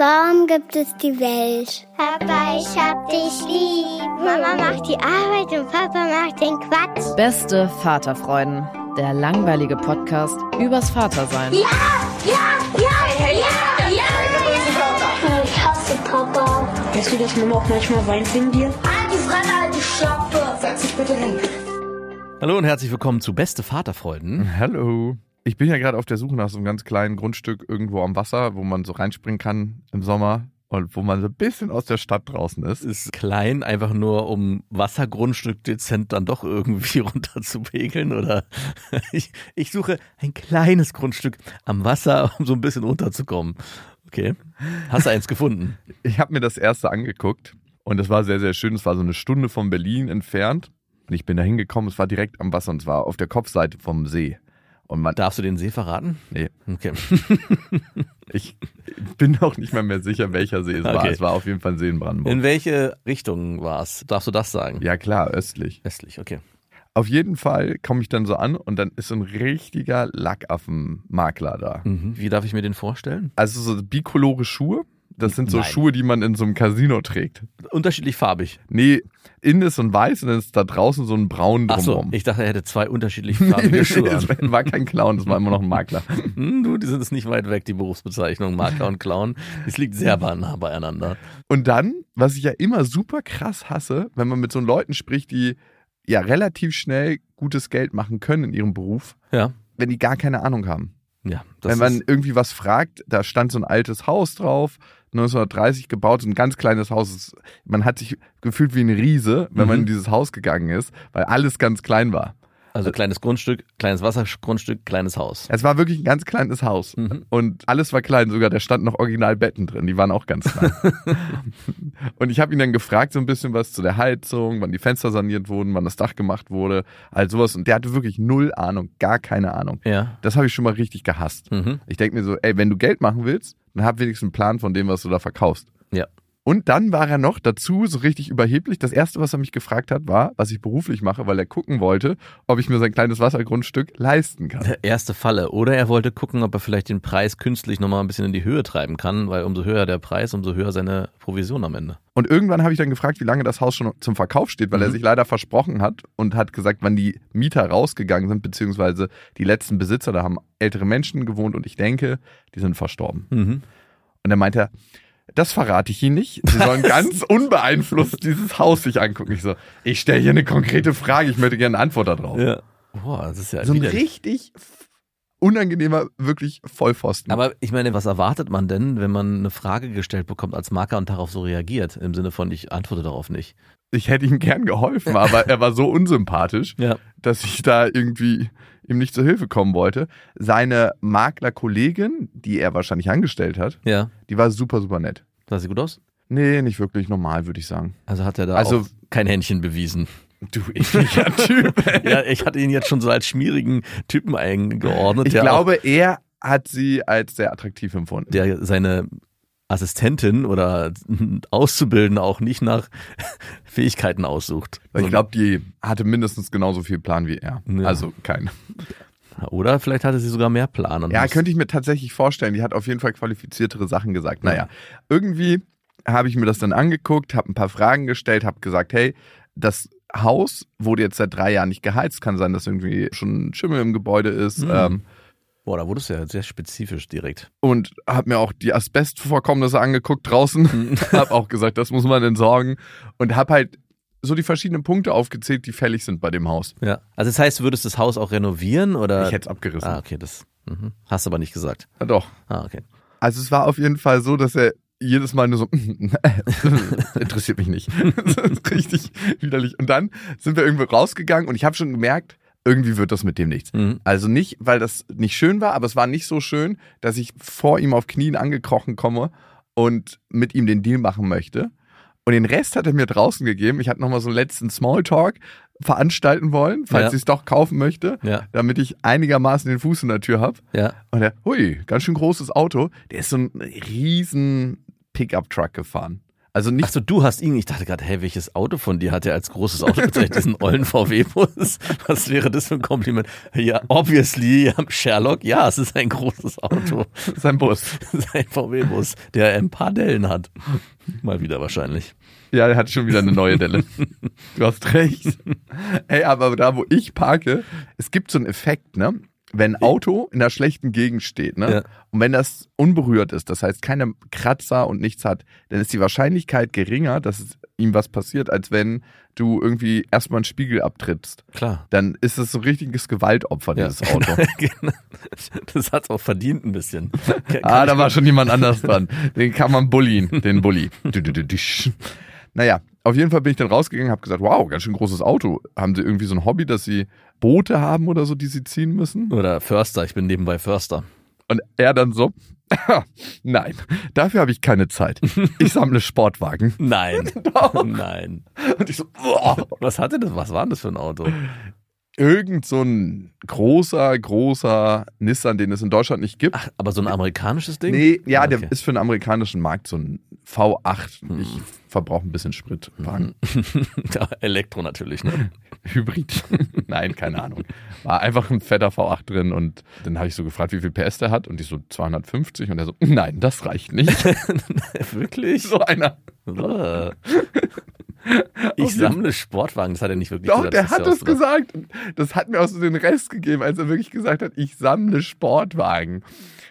Warum gibt es die Welt? Papa, ich hab dich lieb. Mama macht die Arbeit und Papa macht den Quatsch. Beste Vaterfreuden. Der langweilige Podcast übers Vatersein. Ja, ja, ja, ja, ja. Ich hasse Papa. Weißt du, dass Mama auch manchmal weint wegen dir? Halt die Fremde, halt die Schöpfe. Setz dich bitte hin. Hallo und herzlich willkommen zu Beste Vaterfreuden. Hallo. Ich bin ja gerade auf der Suche nach so einem ganz kleinen Grundstück irgendwo am Wasser, wo man so reinspringen kann im Sommer und wo man so ein bisschen aus der Stadt draußen ist. Ist klein, einfach nur um Wassergrundstück dezent dann doch irgendwie runter zu pegeln oder ich, ich suche ein kleines Grundstück am Wasser, um so ein bisschen runterzukommen. Okay. Hast du eins gefunden? Ich habe mir das erste angeguckt und es war sehr, sehr schön. Es war so eine Stunde von Berlin entfernt und ich bin da hingekommen. Es war direkt am Wasser und zwar auf der Kopfseite vom See. Und man, Darfst du den See verraten? nee, Okay. ich bin auch nicht mehr, mehr sicher, welcher See es war. Okay. Es war auf jeden Fall ein See in Brandenburg. In welche Richtung war es? Darfst du das sagen? ja klar, östlich. Westlich, okay. Auf jeden Fall komme ich dann so an und dann ist so ein richtiger Lackaffenmakler da. Mhm. Wie darf ich mir den vorstellen? Also so bikolore Schuhe. Das sind so Nein. Schuhe, die man in so einem Casino trägt. Unterschiedlich farbig. Nee, innen ist so ein weiß und dann ist da draußen so ein braun drumherum. ich dachte, er hätte zwei unterschiedlich farbige Schuhe es an. war kein Clown, das war immer noch ein Makler. Hm, du, die sind es nicht weit weg, die Berufsbezeichnung, Makler und Clown. Es liegt sehr nah beieinander. Und dann, was ich ja immer super krass hasse, wenn man mit so Leuten spricht, die ja relativ schnell gutes Geld machen können in ihrem Beruf, Ja, wenn die gar keine Ahnung haben. ja. Das wenn man irgendwie was fragt, da stand so ein altes Haus drauf, 1930 gebaut, ein ganz kleines Haus. Man hat sich gefühlt wie ein Riese, wenn man Mhm. in dieses Haus gegangen ist, weil alles ganz klein war. Also kleines Grundstück, kleines Wassergrundstück, kleines Haus. Es war wirklich ein ganz kleines Haus. Mhm. Und alles war klein, sogar da standen noch original Betten drin, die waren auch ganz klein. und ich habe ihn dann gefragt, so ein bisschen was zu der Heizung, wann die Fenster saniert wurden, wann das Dach gemacht wurde, all sowas. Und der hatte wirklich null Ahnung, gar keine Ahnung. Ja. Das habe ich schon mal richtig gehasst. Mhm. Ich denke mir so, ey, wenn du Geld machen willst, dann hab wenigstens einen Plan von dem, was du da verkaufst. Ja. Und dann war er noch dazu so richtig überheblich. Das erste, was er mich gefragt hat, war, was ich beruflich mache, weil er gucken wollte, ob ich mir sein kleines Wassergrundstück leisten kann. Der erste Falle. Oder er wollte gucken, ob er vielleicht den Preis künstlich nochmal ein bisschen in die Höhe treiben kann, weil umso höher der Preis, umso höher seine Provision am Ende. Und irgendwann habe ich dann gefragt, wie lange das Haus schon zum Verkauf steht, weil er Mhm. sich leider versprochen hat und hat gesagt, wann die Mieter rausgegangen sind, beziehungsweise die letzten Besitzer, da haben ältere Menschen gewohnt und ich denke, die sind verstorben. Mhm. Und er meinte, das verrate ich Ihnen nicht. Sie sollen ganz unbeeinflusst dieses Haus sich angucken. Ich so, ich stelle hier eine konkrete Frage, ich möchte gerne eine Antwort darauf. Ja. Boah, das ist ja So ein widerlich. richtig unangenehmer, wirklich Vollpfosten. Aber ich meine, was erwartet man denn, wenn man eine Frage gestellt bekommt als Marker und darauf so reagiert? Im Sinne von, ich antworte darauf nicht. Ich hätte ihm gern geholfen, aber er war so unsympathisch, Ja. dass ich da irgendwie ihm nicht zur Hilfe kommen wollte. Seine Maklerkollegin, die er wahrscheinlich angestellt hat, Ja. die war super, super nett. Sah sie gut aus? Nee, nicht wirklich normal, würde ich sagen. Also hat er da Also- kein Händchen bewiesen. Du ekliger Typ. Ja, ich hatte ihn jetzt schon so als schmierigen Typen eingeordnet, Ich glaube, er hat sie als sehr attraktiv empfunden. der seine Assistentin oder Auszubildende auch nicht nach Fähigkeiten aussucht. Ich glaube, die hatte mindestens genauso viel Plan wie er. Ja. Also kein. Oder vielleicht hatte sie sogar mehr Plan. und Ja, könnte ich mir tatsächlich vorstellen. Die hat auf jeden Fall qualifiziertere Sachen gesagt. Naja, irgendwie habe ich mir das dann angeguckt, habe ein paar Fragen gestellt, habe gesagt, hey, das Haus wurde jetzt seit drei Jahren nicht geheizt. Kann sein, dass irgendwie schon Schimmel im Gebäude ist. Mhm. Ähm, Boah, da wurdest du ja sehr spezifisch direkt. und habe mir auch die Asbestvorkommnisse angeguckt draußen. habe auch gesagt, das muss man entsorgen. Und habe halt so die verschiedenen Punkte aufgezählt, die fällig sind bei dem Haus. Ja. Also das heißt, du würdest das Haus auch renovieren oder? Ich hätte es abgerissen. ah, okay, das mhm. hast du aber nicht gesagt. Ja, doch. Ah, okay. Also es war auf jeden Fall so, dass er jedes Mal nur so, interessiert mich nicht. das ist richtig widerlich. Und dann sind wir irgendwo rausgegangen und ich habe schon gemerkt, irgendwie wird das mit dem nichts. Mhm. Also nicht, weil das nicht schön war, aber es war nicht so schön, dass ich vor ihm auf Knien angekrochen komme und mit ihm den Deal machen möchte. Und den Rest hat er mir draußen gegeben. Ich hatte nochmal so einen letzten Smalltalk veranstalten wollen, falls Ja. ich es doch kaufen möchte, Ja. damit ich einigermaßen den Fuß in der Tür habe. Ja. Und er, hui, ganz schön großes Auto. Der ist so ein riesen Pickup-Truck gefahren. Also nicht Achso, du hast ihn. Ich dachte gerade, hey, welches Auto von dir hat er als großes Auto bezeichnet? Diesen ollen VW-Bus? Was wäre das für ein Kompliment? Ja, obviously, Sherlock, ja, es ist ein großes Auto. sein Bus. Sein VW-Bus, der ein paar Dellen hat. Mal wieder wahrscheinlich. Ja, der hat schon wieder eine neue Delle. Du hast recht. Ey, aber da, wo ich parke, es gibt so einen Effekt, ne? Wenn ein Auto in einer schlechten Gegend steht, ne? Ja. Und wenn das unberührt ist, das heißt keine Kratzer und nichts hat, dann ist die Wahrscheinlichkeit geringer, dass es ihm was passiert, als wenn du irgendwie erstmal einen Spiegel abtrittst. Klar. Dann ist es so ein richtiges Gewaltopfer, Ja. dieses Auto. Genau. Das hat's auch verdient ein bisschen. Ah, da war schon jemand anders dran. Den kann man bullien, den Bulli. Naja, auf jeden Fall bin ich dann rausgegangen, habe gesagt, wow, ganz schön großes Auto. Haben sie irgendwie so ein Hobby, dass sie Boote haben oder so, die sie ziehen müssen? Oder Förster, ich bin nebenbei Förster. Und er dann so, nein, dafür habe ich keine Zeit. Ich sammle Sportwagen. Nein. Doch. Nein. Und ich so, boah. Was hatte das? Was war denn das für ein Auto? Irgend so ein großer, großer Nissan, den es in Deutschland nicht gibt. Ach, aber so ein amerikanisches Ding? Nee, ja, Okay. der ist für den amerikanischen Markt so ein V8. Hm. Ich verbrauche ein bisschen Spritwagen. Ja, Elektro natürlich, ne? Hybrid. Nein, keine Ahnung. War einfach ein fetter V8 drin und dann habe ich so gefragt, wie viel PS der hat und ich so 250 und er so, nein, das reicht nicht. Wirklich? so einer. Ich sammle Sportwagen, das hat er nicht wirklich Doch, gesagt. der das ist hat das gesagt. Das hat mir auch so den Rest gegeben, als er wirklich gesagt hat, ich sammle Sportwagen.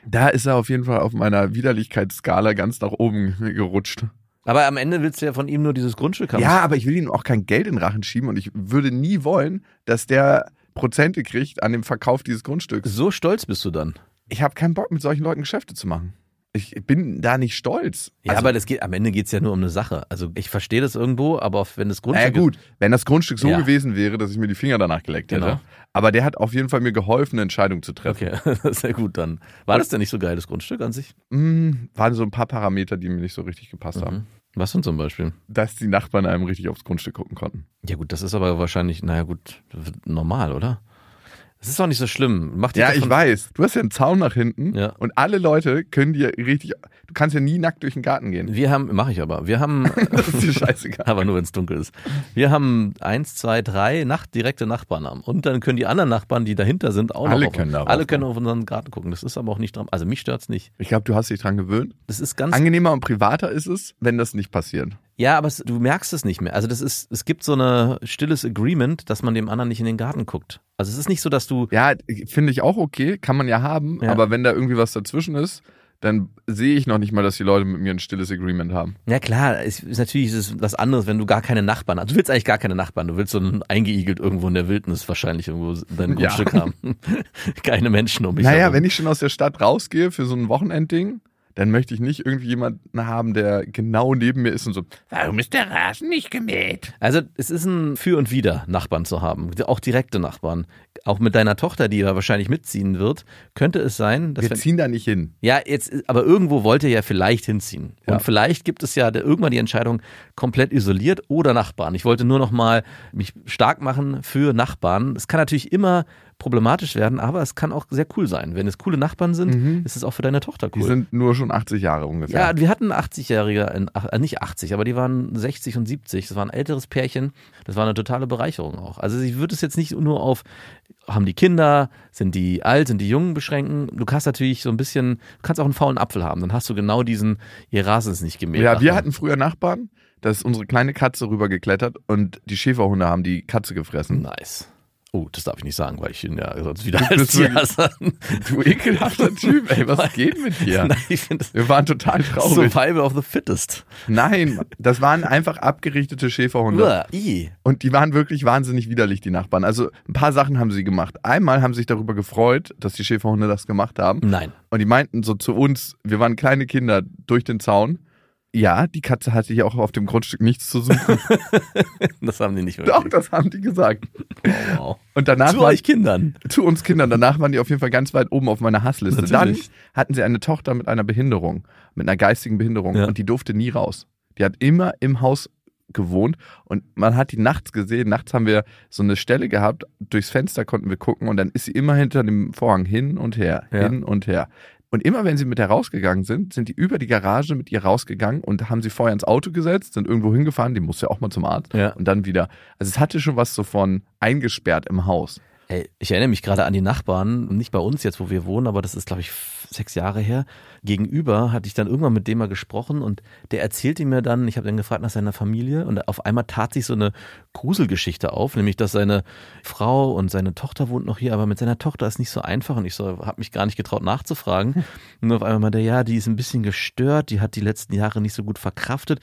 Da ist er auf jeden Fall auf meiner Widerlichkeitsskala ganz nach oben gerutscht. Aber am Ende willst du ja von ihm nur dieses Grundstück haben. Ja, aber ich will ihm auch kein Geld in den Rachen schieben und ich würde nie wollen, dass der Prozente kriegt an dem Verkauf dieses Grundstücks. So stolz bist du dann. Ich habe keinen Bock, mit solchen Leuten Geschäfte zu machen. Ich bin da nicht stolz. Ja, Also, aber das geht, am Ende geht's ja nur um eine Sache. Also ich verstehe das irgendwo, aber wenn das Grundstück naja, gut, wenn das Grundstück so Ja. gewesen wäre, dass ich mir die Finger danach geleckt hätte. Genau. Aber der hat auf jeden Fall mir geholfen, eine Entscheidung zu treffen. Okay, das ist ja gut dann. War das denn nicht so geil, das Grundstück an sich? Mm, waren so ein paar Parameter, die mir nicht so richtig gepasst haben. Was denn zum Beispiel? Dass die Nachbarn einem richtig aufs Grundstück gucken konnten. Ja gut, das ist aber wahrscheinlich, naja gut, normal, oder? Das ist doch nicht so schlimm. Mach dich Ja, ich weiß. Du hast ja einen Zaun nach hinten Ja. und alle Leute können dir richtig. Du kannst ja nie nackt durch den Garten gehen. Wir haben, mache ich aber. Wir haben, Das ist dir scheißegal. aber nur wenn es dunkel ist. Wir haben eins, zwei, drei Nacht, direkte Nachbarn haben. Und dann können die anderen Nachbarn, die dahinter sind, auch Alle noch auf, können darauf alle können auf unseren Garten gucken. Das ist aber auch nicht dran. Also mich stört's nicht. Ich glaube, du hast dich dran gewöhnt. Das ist ganz Angenehmer und privater ist es, wenn das nicht passiert. Ja, aber es, du merkst es nicht mehr. Also das ist, es gibt so eine stilles Agreement, dass man dem anderen nicht in den Garten guckt. Also es ist nicht so, dass du, Ja, finde ich auch okay, kann man ja haben. Ja. Aber wenn da irgendwie was dazwischen ist, dann sehe ich noch nicht mal, dass die Leute mit mir ein stilles Agreement haben. ja klar, ist natürlich ist es was anderes, wenn du gar keine Nachbarn hast. Du willst eigentlich gar keine Nachbarn. Du willst so ein eingeigelt irgendwo in der Wildnis wahrscheinlich irgendwo dein Ja. Grundstück haben. keine Menschen um mich naja, herum. wenn ich schon aus der Stadt rausgehe für so ein Wochenendding, dann möchte ich nicht irgendwie jemanden haben, der genau neben mir ist und so, warum ist der Rasen nicht gemäht? Also es ist ein Für und Wider, Nachbarn zu haben. Auch direkte Nachbarn. Auch mit deiner Tochter, die ja wahrscheinlich mitziehen wird, könnte es sein, dass Wir ziehen da nicht hin. Ja, jetzt, aber irgendwo wollte er ja vielleicht hinziehen. Ja. Und vielleicht gibt es ja irgendwann die Entscheidung, komplett isoliert oder Nachbarn. Ich wollte nur noch mal mich stark machen für Nachbarn. Es kann natürlich immer problematisch werden, aber es kann auch sehr cool sein. Wenn es coole Nachbarn sind, ist es auch für deine Tochter Mhm. Die cool. sind nur schon 80 Jahre ungefähr. Ja, wir hatten 80-Jährige, in- ach, äh, nicht 80, aber die waren 60 und 70. Das war ein älteres Pärchen. Das war eine totale Bereicherung auch. Also ich würde es jetzt nicht nur auf, haben die Kinder, sind die alt, sind die jung beschränken. Du kannst natürlich so ein bisschen, du kannst auch einen faulen Apfel haben. Dann hast du genau diesen, ihr Rasen ist nicht gemäht. Ja, wir hatten früher Nachbarn, da ist unsere kleine Katze rübergeklettert und die Schäferhunde haben die Katze gefressen. Nice. Oh, das darf ich nicht sagen, weil ich ihn ja sonst wieder Du als Tierhasser. Du ekelhafter Typ, ey, was geht mit dir? Nein, ich finde Wir waren total traurig. Survival of the Fittest. Nein, das waren einfach abgerichtete Schäferhunde. Uah. Und die waren wirklich wahnsinnig widerlich, die Nachbarn. Also ein paar Sachen haben sie gemacht. Einmal haben sie sich darüber gefreut, dass die Schäferhunde das gemacht haben. Nein. Und die meinten so zu uns, wir waren kleine Kinder durch den Zaun. Ja, die Katze hatte ja auch auf dem Grundstück nichts zu suchen. Das haben die nicht wirklich. Doch, das haben die gesagt. Wow. Und danach Zu war euch Kindern. zu uns Kindern. Danach waren die auf jeden Fall ganz weit oben auf meiner Hassliste. Natürlich. Dann hatten sie eine Tochter mit einer Behinderung, mit einer geistigen Behinderung Ja. und die durfte nie raus. Die hat immer im Haus gewohnt und man hat die nachts gesehen. Nachts haben wir so eine Stelle gehabt, durchs Fenster konnten wir gucken und dann ist sie immer hinter dem Vorhang hin und her, Ja. hin und her. Und immer wenn sie mit der rausgegangen sind, sind die über die Garage mit ihr rausgegangen und haben sie vorher ins Auto gesetzt, sind irgendwo hingefahren, die musste ja auch mal zum Arzt. Ja. Und dann wieder. Also es hatte schon was so von eingesperrt im Haus. Ey, ich erinnere mich gerade an die Nachbarn, nicht bei uns jetzt, wo wir wohnen, aber das ist, glaube ich, sechs Jahre her. Gegenüber hatte ich dann irgendwann mit dem mal gesprochen und der erzählte mir dann, ich habe dann gefragt nach seiner Familie und auf einmal tat sich so eine Gruselgeschichte auf, nämlich dass seine Frau und seine Tochter wohnt noch hier, aber mit seiner Tochter ist nicht so einfach und ich so, habe mich gar nicht getraut nachzufragen. Und auf einmal meinte er, ja, die ist ein bisschen gestört, die hat die letzten Jahre nicht so gut verkraftet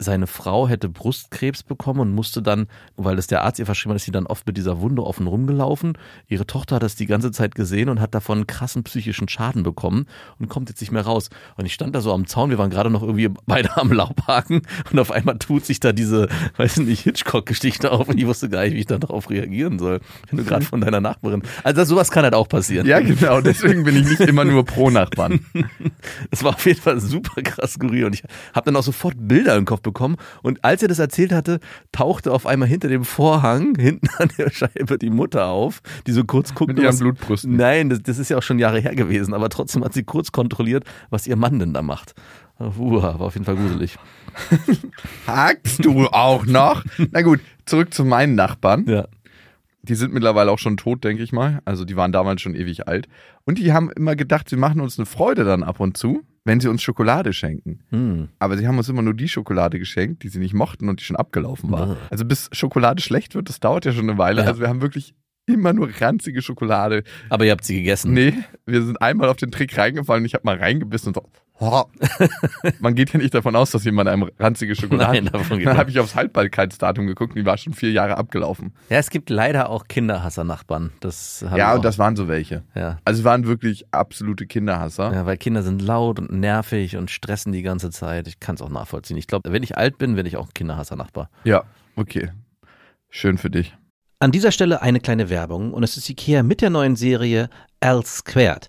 seine Frau hätte Brustkrebs bekommen und musste dann, weil das der Arzt ihr verschrieben hat, ist sie dann oft mit dieser Wunde offen rumgelaufen. Ihre Tochter hat das die ganze Zeit gesehen und hat davon einen krassen psychischen Schaden bekommen und kommt jetzt nicht mehr raus. Und ich stand da so am Zaun, wir waren gerade noch irgendwie beide am Laubhaken und auf einmal tut sich da diese, weiß nicht, Hitchcock-Geschichte auf und ich wusste gar nicht, wie ich da darauf reagieren soll, wenn du gerade von deiner Nachbarin. Also sowas kann halt auch passieren. Ja, genau. Deswegen bin ich nicht immer nur pro Nachbarn. Das war auf jeden Fall super krass skurril und ich habe dann auch sofort Bilder im Kopf bekommen und als er das erzählt hatte, tauchte auf einmal hinter dem Vorhang hinten an der Scheibe die Mutter auf, die so kurz guckt. Mit ihren was- Blutbrüsten. Nein, das, das ist ja auch schon Jahre her gewesen, aber trotzdem hat sie kurz kontrolliert, was ihr Mann denn da macht. Uh, war auf jeden Fall gruselig. Hakst du auch noch? Na gut, zurück zu meinen Nachbarn. Ja. Die sind mittlerweile auch schon tot, denke ich mal. Also die waren damals schon ewig alt. Und die haben immer gedacht, sie machen uns eine Freude dann ab und zu, wenn sie uns Schokolade schenken. Hm. Aber sie haben uns immer nur die Schokolade geschenkt, die sie nicht mochten und die schon abgelaufen war. Bäh. Also bis Schokolade schlecht wird, das dauert ja schon eine Weile. Ja. Also wir haben wirklich immer nur ranzige Schokolade. Aber ihr habt sie gegessen. Nee, wir sind einmal auf den Trick reingefallen und ich habe mal reingebissen und so. Man geht ja nicht davon aus, dass jemand einem ranzige Schokolade. Nein, davon geht Dann habe ich aufs Haltbarkeitsdatum geguckt und die war schon vier Jahre abgelaufen. Ja, es gibt leider auch Kinderhasser-Nachbarn. Das haben ja, und das waren so welche. ja. Also es waren wirklich absolute Kinderhasser. Ja, weil Kinder sind laut und nervig und stressen die ganze Zeit. Ich kann es auch nachvollziehen. Ich glaube, wenn ich alt bin, werde ich auch ein Kinderhasser-Nachbar. Ja, okay. Schön für dich. An dieser Stelle eine kleine Werbung und es ist Ikea mit der neuen Serie L Squared.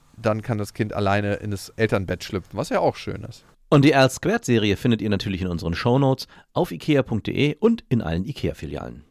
dann kann das Kind alleine in das Elternbett schlüpfen, was ja auch schön ist. Und die L Squared Serie findet ihr natürlich in unseren Shownotes auf ikea.de und in allen Ikea-Filialen.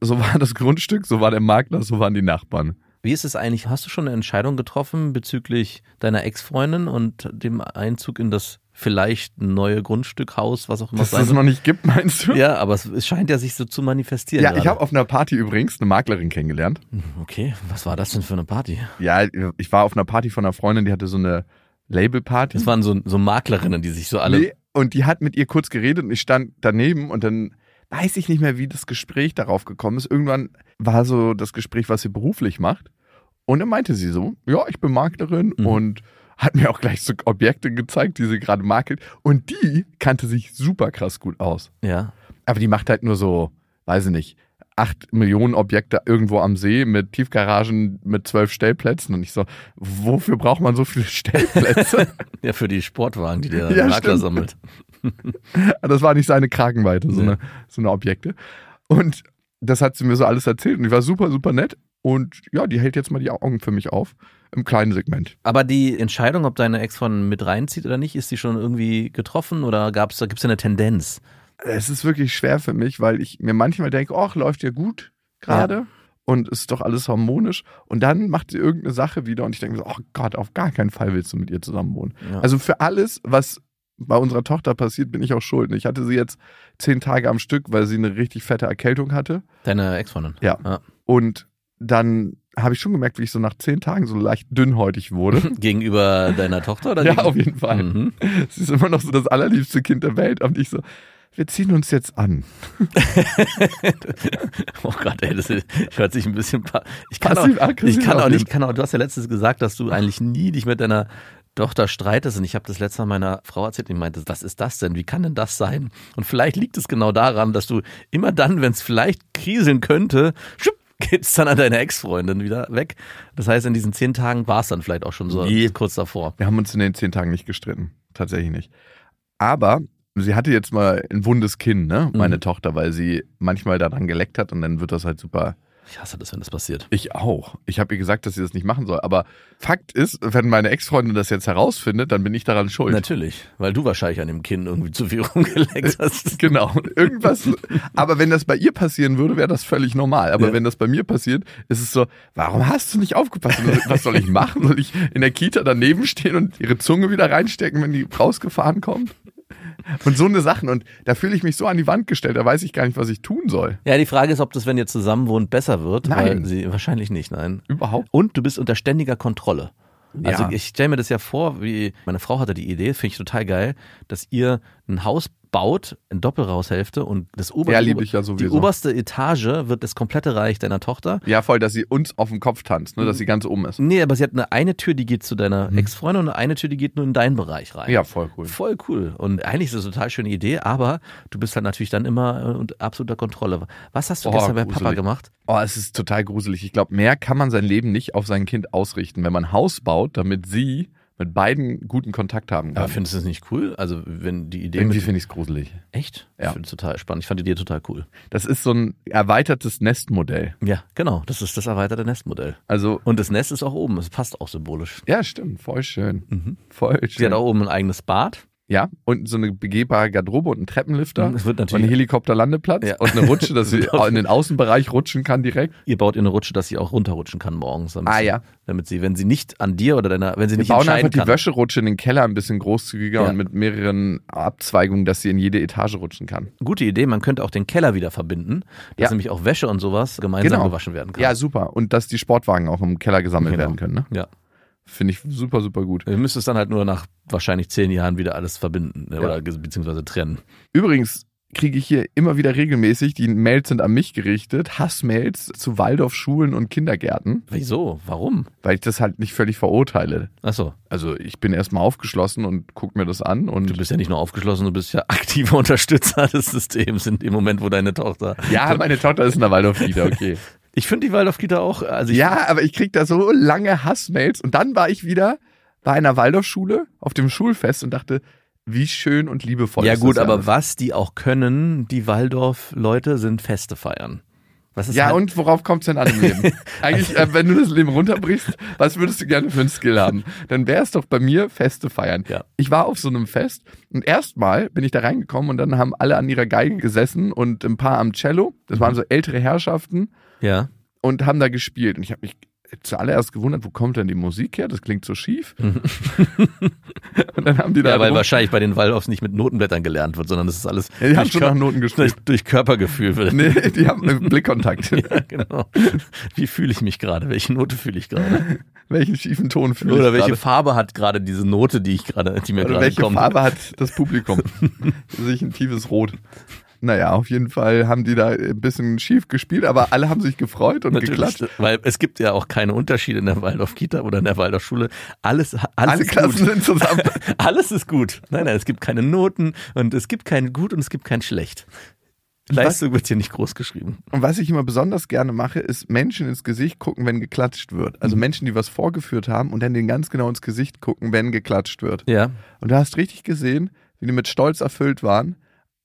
So war das Grundstück, so war der Makler, so waren die Nachbarn. Wie ist es eigentlich? Hast du schon eine Entscheidung getroffen bezüglich deiner Ex-Freundin und dem Einzug in das vielleicht neue Grundstück, Haus, was auch immer Dass es noch nicht gibt, meinst du? Ja, aber es, scheint ja sich so zu manifestieren. Ja, ich gerade. habe auf einer Party übrigens eine Maklerin kennengelernt. Okay, was war das denn für eine Party? Ja, ich war auf einer Party von einer Freundin, die hatte so eine Labelparty. Das waren so, so Maklerinnen, die sich so alle. Nee, und die hat mit ihr kurz geredet und ich stand daneben und dann weiß ich nicht mehr, wie das Gespräch darauf gekommen ist. Irgendwann war so das Gespräch, was sie beruflich macht. Und dann meinte sie so, ja, ich bin Maklerin Mhm. und hat mir auch gleich so Objekte gezeigt, die sie gerade makelt. Und die kannte sich super krass gut aus. Ja. Aber die macht halt nur so, weiß ich nicht, acht Millionen Objekte irgendwo am See mit Tiefgaragen mit zwölf Stellplätzen. Und ich so, wofür braucht man so viele Stellplätze? Ja, für die Sportwagen, die der Ja, Makler sammelt. Das war nicht seine Kragenweite, so, Nee. eine, so eine Objekte. Und das hat sie mir so alles erzählt und die war super, super nett. Und ja, die hält jetzt mal die Augen für mich auf im kleinen Segment. Aber die Entscheidung, ob deine Ex von mit reinzieht oder nicht, ist die schon irgendwie getroffen oder gab's, da gibt es eine Tendenz? Es ist wirklich schwer für mich, weil ich mir manchmal denke, ach, läuft ja gut gerade. Und ist doch alles harmonisch. Und dann macht sie irgendeine Sache wieder und ich denke mir so, oh Gott, auf gar keinen Fall willst du mit ihr zusammen wohnen. Ja. Also für alles, was bei unserer Tochter passiert, bin ich auch schuld. Ich hatte sie jetzt zehn Tage am Stück, weil sie eine richtig fette Erkältung hatte. Deine Ex-Freundin? Ja. Ja. Und dann habe ich schon gemerkt, wie ich so nach zehn Tagen so leicht dünnhäutig wurde. Gegenüber deiner Tochter oder? ja, auf jeden Fall. Mhm. Sie ist immer noch so das allerliebste Kind der Welt. Und ich so, wir ziehen uns jetzt an. Oh Gott, ey, das hört sich ein bisschen. Ich kann auch, ich kann auch nicht, kann auch, du hast ja letztens gesagt, dass du eigentlich nie dich mit deiner Tochter streitest. Und ich habe das letzte Mal meiner Frau erzählt, die meinte, was ist das denn? Wie kann denn das sein? Und vielleicht liegt es genau daran, dass du immer dann, wenn es vielleicht kriseln könnte, schupp, geht's dann an deine Ex-Freundin wieder weg. Das heißt, in diesen zehn Tagen war es dann vielleicht auch schon so Nee. kurz davor. Wir haben uns in den zehn Tagen nicht gestritten. Tatsächlich nicht. Aber sie hatte jetzt mal ein wundes Kinn, ne? Meine Mhm. Tochter, weil sie manchmal daran geleckt hat und dann wird das halt super. Ich hasse das, wenn das passiert. Ich auch. Ich habe ihr gesagt, dass sie das nicht machen soll. Aber Fakt ist, wenn meine Ex-Freundin das jetzt herausfindet, dann bin ich daran schuld. Natürlich, weil du wahrscheinlich an dem Kinn irgendwie zu viel rumgeleckt hast. Genau, irgendwas. aber wenn das bei ihr passieren würde, wäre das völlig normal. Aber Ja. wenn das bei mir passiert, ist es so, warum hast du nicht aufgepasst? Was soll ich machen? Soll ich in der Kita daneben stehen und ihre Zunge wieder reinstecken, wenn die rausgefahren kommt? Und so eine Sachen. Und da fühle ich mich so an die Wand gestellt, da weiß ich gar nicht, was ich tun soll. Ja, die Frage ist, ob das, wenn ihr zusammen wohnt, besser wird. Nein. Sie, wahrscheinlich nicht, nein. Überhaupt. Und du bist unter ständiger Kontrolle. Also Ja. ich stelle mir das ja vor, wie meine Frau hatte die Idee, finde ich total geil, dass ihr ein Haus baut in Doppelraushälfte und das ober Ja, ich ja die oberste Etage wird das komplette Reich deiner Tochter. Ja, voll, dass sie uns auf dem Kopf tanzt, ne, dass sie ganz oben ist. Nee, aber sie hat eine, eine Tür, die geht zu deiner Ex-Freundin und eine Tür, die geht nur in deinen Bereich rein. Mhm. Ja, voll cool. Voll cool. Und eigentlich ist das eine total schöne Idee, aber du bist halt natürlich dann immer äh, unter absoluter Kontrolle. Was hast du Oh, gestern bei Papa gemacht? Oh, es ist total gruselig. Ich glaube, mehr kann man sein Leben nicht auf sein Kind ausrichten, wenn man ein Haus baut, damit sie mit beiden guten Kontakt haben kann. Aber findest du es nicht cool? Also, wenn die Idee. Irgendwie finde ich es gruselig. Echt? Ja. Ich finde es total spannend. Ich fand die Idee total cool. Das ist so ein erweitertes Nestmodell. Ja, genau. Das ist das erweiterte Nestmodell. Also, Und das Nest ist auch oben. Es passt auch symbolisch. ja, stimmt, voll schön. Mhm. Voll Sie schön. hat auch oben ein eigenes Bad. Ja, und so eine begehbare Garderobe und einen Treppenlifter. Es wird Und natürlich. einen Helikopterlandeplatz Ja. und eine Rutsche, dass sie auch in den Außenbereich rutschen kann direkt. Ihr baut ihr eine Rutsche, dass sie auch runterrutschen kann morgens. Damit Ah, sie, ja. Damit sie, wenn sie nicht an dir oder deiner, wenn sie Wir nicht bauen einfach entscheiden die kann. Wäscherutsche in den Keller ein bisschen großzügiger Ja. und mit mehreren Abzweigungen, dass sie in jede Etage rutschen kann. Gute Idee. Man könnte auch den Keller wieder verbinden, dass Ja. nämlich auch Wäsche und sowas gemeinsam Genau. gewaschen werden kann. Ja, super. Und dass die Sportwagen auch im Keller gesammelt Genau. werden können. Ne? Ja. Finde ich super, super gut. Ihr müsst es dann halt nur nach wahrscheinlich zehn Jahren wieder alles verbinden ne, oder beziehungsweise trennen. Übrigens kriege ich hier immer wieder regelmäßig, die Mails sind an mich gerichtet, Hassmails zu Waldorfschulen und Kindergärten, Wieso? Warum? weil ich das halt nicht völlig verurteile. Achso, Also ich bin erstmal aufgeschlossen und guck mir das an und du bist ja nicht nur aufgeschlossen, du bist ja aktiver Unterstützer des Systems in dem Moment, wo deine Tochter. ja, meine Tochter ist in der Waldorf-Kita, okay. Ich finde die Waldorf-Kita auch, also ich, ja, aber ich krieg da so lange Hassmails und dann war ich wieder bei einer Waldorfschule auf dem Schulfest und dachte, wie schön und liebevoll ja ist gut, aber was die auch können, die Waldorf-Leute, sind Feste feiern. Ja, halt, und worauf kommt es denn an im Leben? Eigentlich, äh, wenn du das Leben runterbrichst, was würdest du gerne für einen Skill haben? Dann wäre es doch bei mir Feste feiern. Ja. Ich war auf so einem Fest und erstmal bin ich da reingekommen und dann haben alle an ihrer Geige gesessen und ein paar am Cello. Das waren so ältere Herrschaften ja. und haben da gespielt. Und ich habe mich zuallererst gewundert, wo kommt denn die Musik her? Das klingt so schief. und dann haben die da ja, weil rum- wahrscheinlich bei den Waldorfs nicht mit Notenblättern gelernt wird, sondern das ist alles Ja, die haben durch, schon Kör nach Noten gespielt. durch Körpergefühl. wird. Nee, die haben einen Blickkontakt. Ja, genau. Wie fühle ich mich gerade? Welche Note fühle ich gerade? Welchen schiefen Ton fühle Oder ich welche gerade? Farbe hat gerade diese Note, die ich gerade, die mir Oder gerade welche kommt? Farbe hat das Publikum? sich ein tiefes Rot. Naja, auf jeden Fall haben die da ein bisschen schief gespielt, aber alle haben sich gefreut und Natürlich, geklatscht. weil es gibt ja auch keine Unterschiede in der Waldorf-Kita oder in der Waldorfschule. Alles, alles Alle ist Klassen gut. sind zusammen. Alles ist gut. Nein, nein, es gibt keine Noten und es gibt kein Gut und es gibt kein Schlecht. Leistung wird hier nicht groß geschrieben. Und was ich immer besonders gerne mache, ist Menschen ins Gesicht gucken, wenn geklatscht wird. Mhm. Also Menschen, die was vorgeführt haben und dann denen ganz genau ins Gesicht gucken, wenn geklatscht wird. Ja. Und du hast richtig gesehen, wie die mit Stolz erfüllt waren,